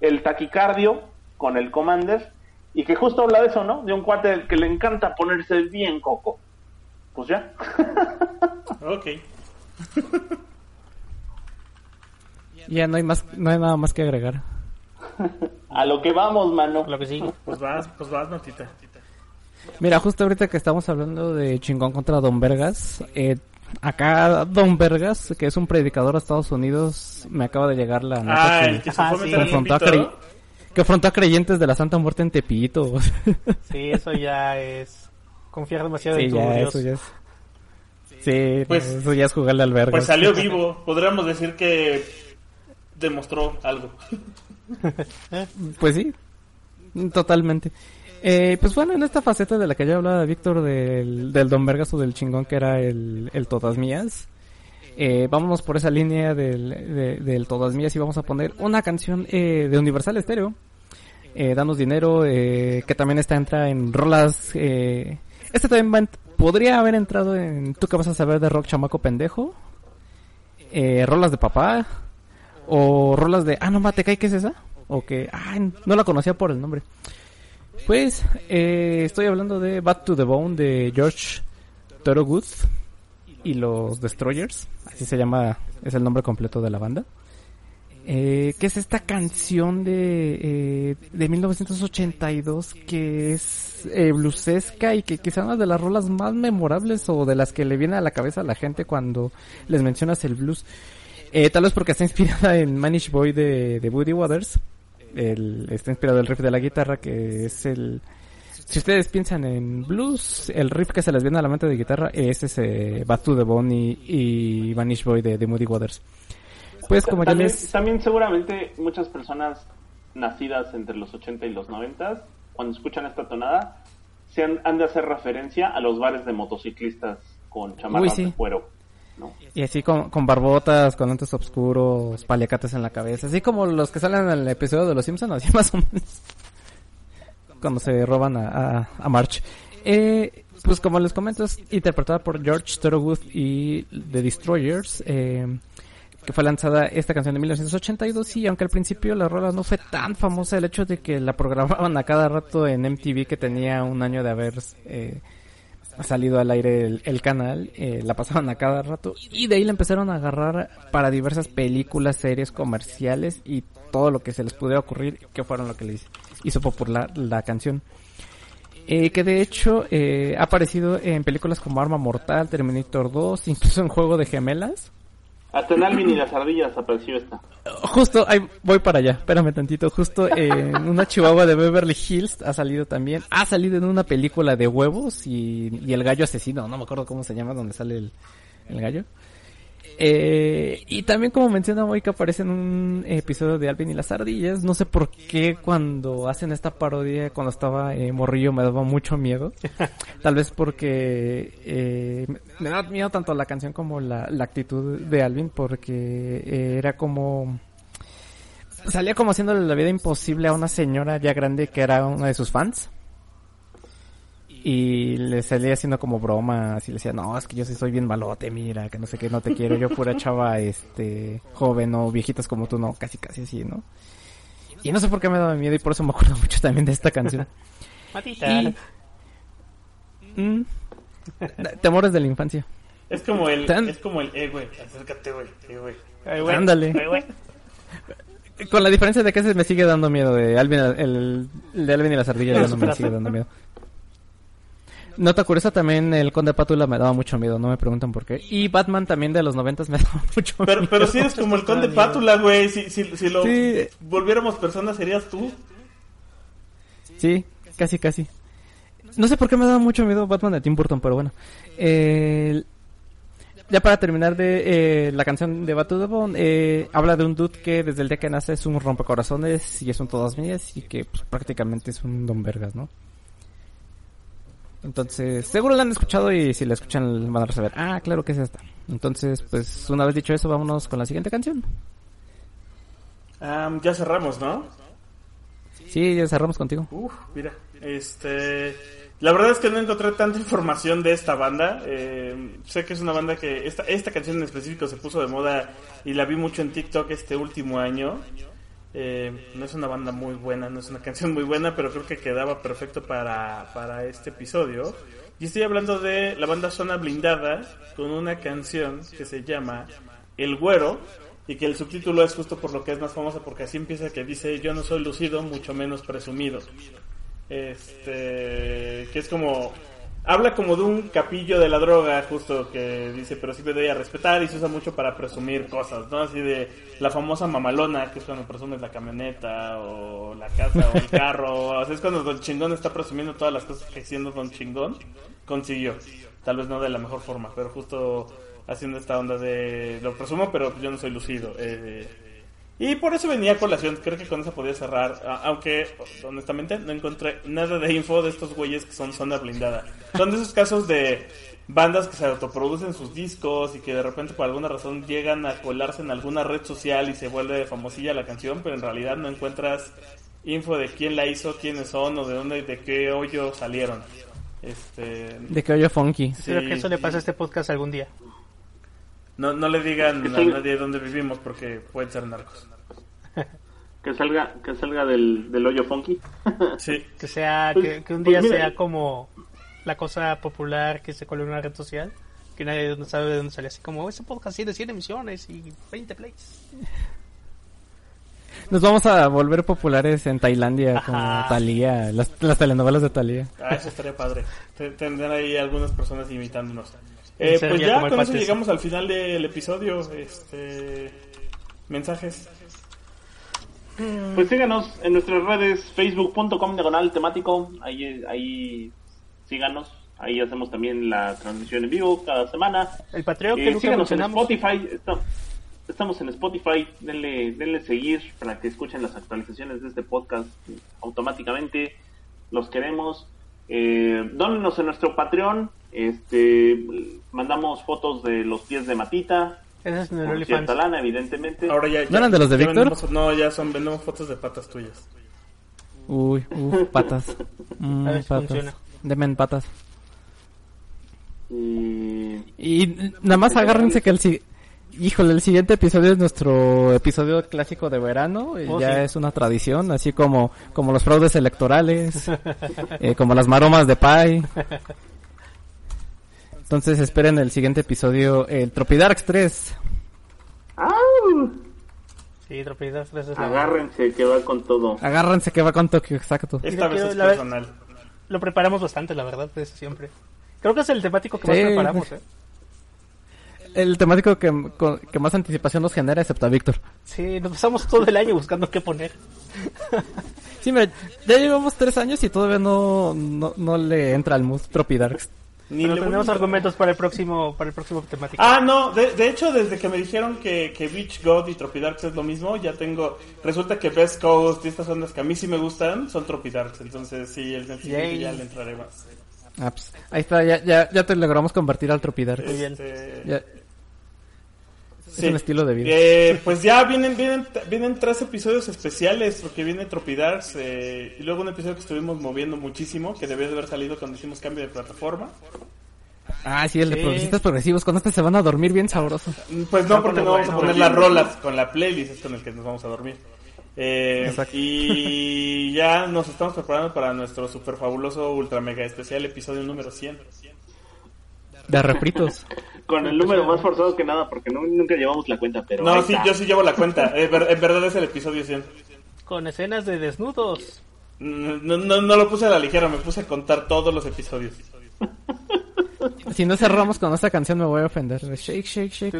el taquicardio con el Commander y que justo habla de eso, ¿no? De un cuate que le encanta ponerse bien coco. Pues ya. Ok. Ya no hay más, no hay nada más que agregar. A lo que vamos, mano. Lo que sigue. Pues vas, pues vas, Matita. Mira, justo ahorita que estamos hablando de chingón contra Don Vergas, eh, acá Don Vergas, que es un predicador a Estados Unidos, me acaba de llegar la nota Ah, que, que Ah, a sí. confrontó que afrontó a creyentes de la Santa Muerte en Tepito. Sí, eso ya es confiar demasiado sí, en tu ya, Dios. eso ya es. Sí, Pues- eso ya es jugarle al Vergas. Pues salió vivo. Podríamos decir que demostró algo. Pues sí, totalmente. Eh, pues bueno, en esta faceta de la que ya hablaba Víctor del, del Don Vergas o del chingón que era el, el Todas Mías, eh, vámonos por esa línea del, de- del Todas Mías y vamos a poner una canción eh, de Universal Stereo, eh, Danos Dinero, eh, que también está entra en rolas... Eh, este también va podría haber entrado en Tú que vas a saber de rock chamaco pendejo, eh, rolas de papá, o rolas de, ah, no, mate, ¿qué es esa? O que, ay, no la conocía por el nombre. Pues, eh, estoy hablando de Bad to the Bone de George Thorogood y los Destroyers, así se llama, es el nombre completo de la banda. Eh, que es esta canción de, eh, de 1982 que es eh, y que quizá una de las rolas más memorables o de las que le viene a la cabeza a la gente cuando les mencionas el blues. Eh, tal vez porque está inspirada en Manish Boy de, de Woody Waters. El, está inspirado el riff de la guitarra que es el... Si ustedes piensan en blues, el riff que se les viene a la mente de guitarra es ese Bad to the Bone y, Manish Boy de, de Woody Waters. Pues como ya también, les... también seguramente muchas personas nacidas entre los 80 y los 90, cuando escuchan esta tonada, se han, han de hacer referencia a los bares de motociclistas con chamarras sí. de cuero. ¿no? Y así con, con barbotas, con lentes oscuros, paliacates en la cabeza. Así como los que salen en el episodio de Los Simpsons, así más o menos. Cuando se roban a, a, a March. Eh, pues como les comento, es interpretada por George Thorogood y The Destroyers. Eh, que fue lanzada esta canción de 1982 y aunque al principio la rola no fue tan famosa, el hecho de que la programaban a cada rato en MTV que tenía un año de haber eh, salido al aire el, canal, eh, la pasaban a cada rato y de ahí la empezaron a agarrar para diversas películas, series, comerciales y todo lo que se les pudiera ocurrir que fueron lo que les hizo popular la canción. Eh, que de hecho eh, ha aparecido en películas como Arma Mortal, Terminator 2, incluso en Juego de Gemelas. Hasta y las ardillas apareció esta. Justo, ahí voy para allá, espérame tantito. Justo en una chihuahua de Beverly Hills ha salido también. Ha salido en una película de huevos y, el gallo asesino, no me acuerdo cómo se llama, donde sale el gallo. Eh, y también como menciona hoy que aparece en un episodio de Alvin y las ardillas, no sé por qué cuando hacen esta parodia, cuando estaba eh, morrillo me daba mucho miedo. Tal vez porque eh, me- me daba miedo tanto la canción como la, la actitud de Alvin porque eh, era como... Salía como haciéndole la vida imposible a una señora ya grande que era una de sus fans. Y le salía haciendo como bromas y le decía, no, es que yo sí soy bien malote, mira, que no sé qué, no te quiero, yo pura chava, este, joven o viejitas como tú, no, casi casi así, ¿no? Y no sé por qué me daba miedo y por eso me acuerdo mucho también de esta canción. Matita. Y... Mm, temores de la infancia. Es como el, Tan- es como el, eh, güey, acércate, güey, eh, güey. Ay, güey. Ándale. Ay, güey. Con la diferencia de que ese me sigue dando miedo, de Alvin, el, el de Alvin y las ardillas ya no me sigue dando miedo. Nota curiosa también, el Conde Pátula me daba mucho miedo, no me preguntan por qué. Y Batman también de los noventas me daba mucho Pero, miedo. pero si eres como el conde Pátula, güey, si, si, si lo Sí. volviéramos personas serías tú. Sí, casi, casi. No sé por qué me daba mucho miedo Batman de Tim Burton, pero bueno. Eh, ya para terminar de eh, la canción de Batu de Bone, eh, habla de un dude que desde el día que nace es un rompecorazones y es un todas mías y que pues, prácticamente es un don vergas, ¿no? Entonces, seguro la han escuchado y si la escuchan van a saber, ah, claro que es esta. Entonces, pues una vez dicho eso, vámonos con la siguiente canción. Ya cerramos, ¿no? Sí, ya cerramos contigo. Uf, mira, este... La verdad es que no encontré tanta información de esta banda. Eh, sé que es una banda que... Esta, esta canción en específico se puso de moda y la vi mucho en TikTok este último año. Eh, no es una banda muy buena, no es una canción muy buena, pero creo que quedaba perfecto para, para este episodio. Y estoy hablando de la banda Zona Blindada con una canción que se llama El Güero y que el subtítulo es justo por lo que es más famosa porque así empieza que dice yo no soy lucido, mucho menos presumido. Este, que es como habla como de un capillo de la droga, justo que dice, pero sí me doy a respetar y se usa mucho para presumir cosas, ¿no? Así de la famosa mamalona, que es cuando presumes la camioneta o la casa o el carro, o sea, es cuando Don Chingón está presumiendo todas las cosas que siendo Don Chingón consiguió. Tal vez no de la mejor forma, pero justo haciendo esta onda de lo presumo, pero yo no soy lucido. Eh, y por eso venía a colación, creo que con eso podía cerrar, aunque honestamente no encontré nada de info de estos güeyes que son zona blindada. Son de esos casos de bandas que se autoproducen sus discos y que de repente por alguna razón llegan a colarse en alguna red social y se vuelve famosilla la canción, pero en realidad no encuentras info de quién la hizo, quiénes son o de dónde, de qué hoyo salieron. Este, De que oye funky. Espero Sí, que eso le pase sí. a este podcast algún día. No, no le digan a nadie dónde vivimos porque pueden ser narcos. Que salga, que salga del, del hoyo funky. Sí. Que sea, Pues- que, que un pues día mira. sea como la cosa popular que se coló en una red social, que nadie no sabe de dónde sale, así como ese podcast tiene 100 emisiones y 20 plays. Nos vamos a volver populares en Tailandia como Ajá. Thalía, las, las telenovelas de Thalía. Ah, eso estaría padre. Te- Tendrán ahí algunas personas imitándonos. Eh, pues ya con eso llegamos al final del episodio. Este mensajes. Pues síganos en nuestras redes, facebook.com diagonal temático, ahí, ahí síganos, ahí hacemos también la transmisión en vivo cada semana. El Patreon que Eh, nunca síganos en. Spotify, esta- estamos en Spotify, denle, denle seguir para que escuchen las actualizaciones de este podcast automáticamente, los queremos. Eh, dónenos en nuestro Patreon, este, mandamos fotos de los pies de Matita, Ese es en el cierta lana, evidentemente. Ahora ya, ¿No eran de los de ya Víctor? no, ya son vendemos fotos de patas tuyas. Uy, uf, patas. Mm, A ver si patas. funciona. Demen patas. Y Y nada más agárrense que el si- Híjole, el siguiente episodio es nuestro episodio clásico de verano. y Oh, ya sí. es una tradición, así como, como los fraudes electorales, eh, como las maromas de Pai. Entonces esperen el siguiente episodio, el Tropidarks 3. ¡Au! Sí, Tropidas 3 es la agárrense que va con todo. Agárrense que va con Tokio, exacto. Esta vez es la personal. Lo preparamos bastante, la verdad, pues, siempre. Creo que es el temático que más preparamos. ¿eh? El temático que más anticipación nos genera, excepto a Víctor. Sí, nos pasamos todo el año buscando qué poner. Sí, mira, ya llevamos tres años y todavía no, no, no le entra al mood Tropidarks. Ni Pero tenemos argumentos para el próximo, para el próximo temático. Ah, no, de, de hecho, desde que me dijeron que, que Beach God y Tropidarks es lo mismo, ya tengo. Resulta que Best Coast y estas ondas que a mí sí me gustan son Tropidarks. Entonces, sí, el siguiente Yay. ya le entraré más. Ah, pues, ahí está, ya, ya, ya te logramos convertir al Tropidar. Muy bien. Este, Ya, sí. un estilo de vida. Eh, pues ya vienen, vienen, vienen tres episodios especiales, porque viene Tropidarks eh, y luego un episodio que estuvimos moviendo muchísimo, que debió de haber salido cuando hicimos cambio de plataforma. Ah, sí, el de Sí. progresistas progresivos. Con este se van a dormir bien sabroso. Mm, Pues no, porque no vamos a poner las rolas con la playlist, es con el que nos vamos a dormir. Eh, Exacto. y ya nos estamos preparando para nuestro super fabuloso ultra mega especial episodio número 100. De refritos. Con el número más forzado que nada, porque no- nunca llevamos la cuenta, pero. No, sí, está. yo sí llevo la cuenta. Eh, ver- en verdad es el episodio 100. Con escenas de desnudos. No, no, no lo puse a la ligera, me puse a contar todos los episodios. Si no cerramos con esta canción me voy a ofender. Shake, shake, shake.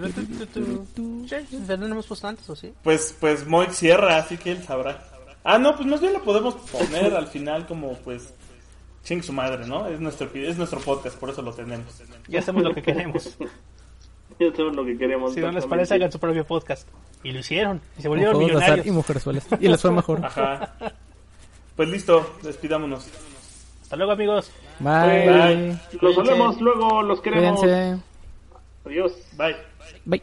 No hemos puesto antes, ¿o sí? Pues, pues Moik cierra, así que él sabrá. Ah, no, pues más bien lo podemos poner al final como pues ching su madre, ¿no? Es nuestro es nuestro podcast, por eso lo tenemos. Ya hacemos lo que queremos. Ya sabemos lo que queremos. Si no les parece, hagan su propio podcast. Y lo hicieron. Y se volvieron de azar y millonarios. mujerzuelas. Y les fue mejor. Ajá. Pues listo, despidámonos. Hasta luego, amigos. Bye. Bye. Los solemos, luego los queremos. Cuídense. Adiós. Bye. Bye.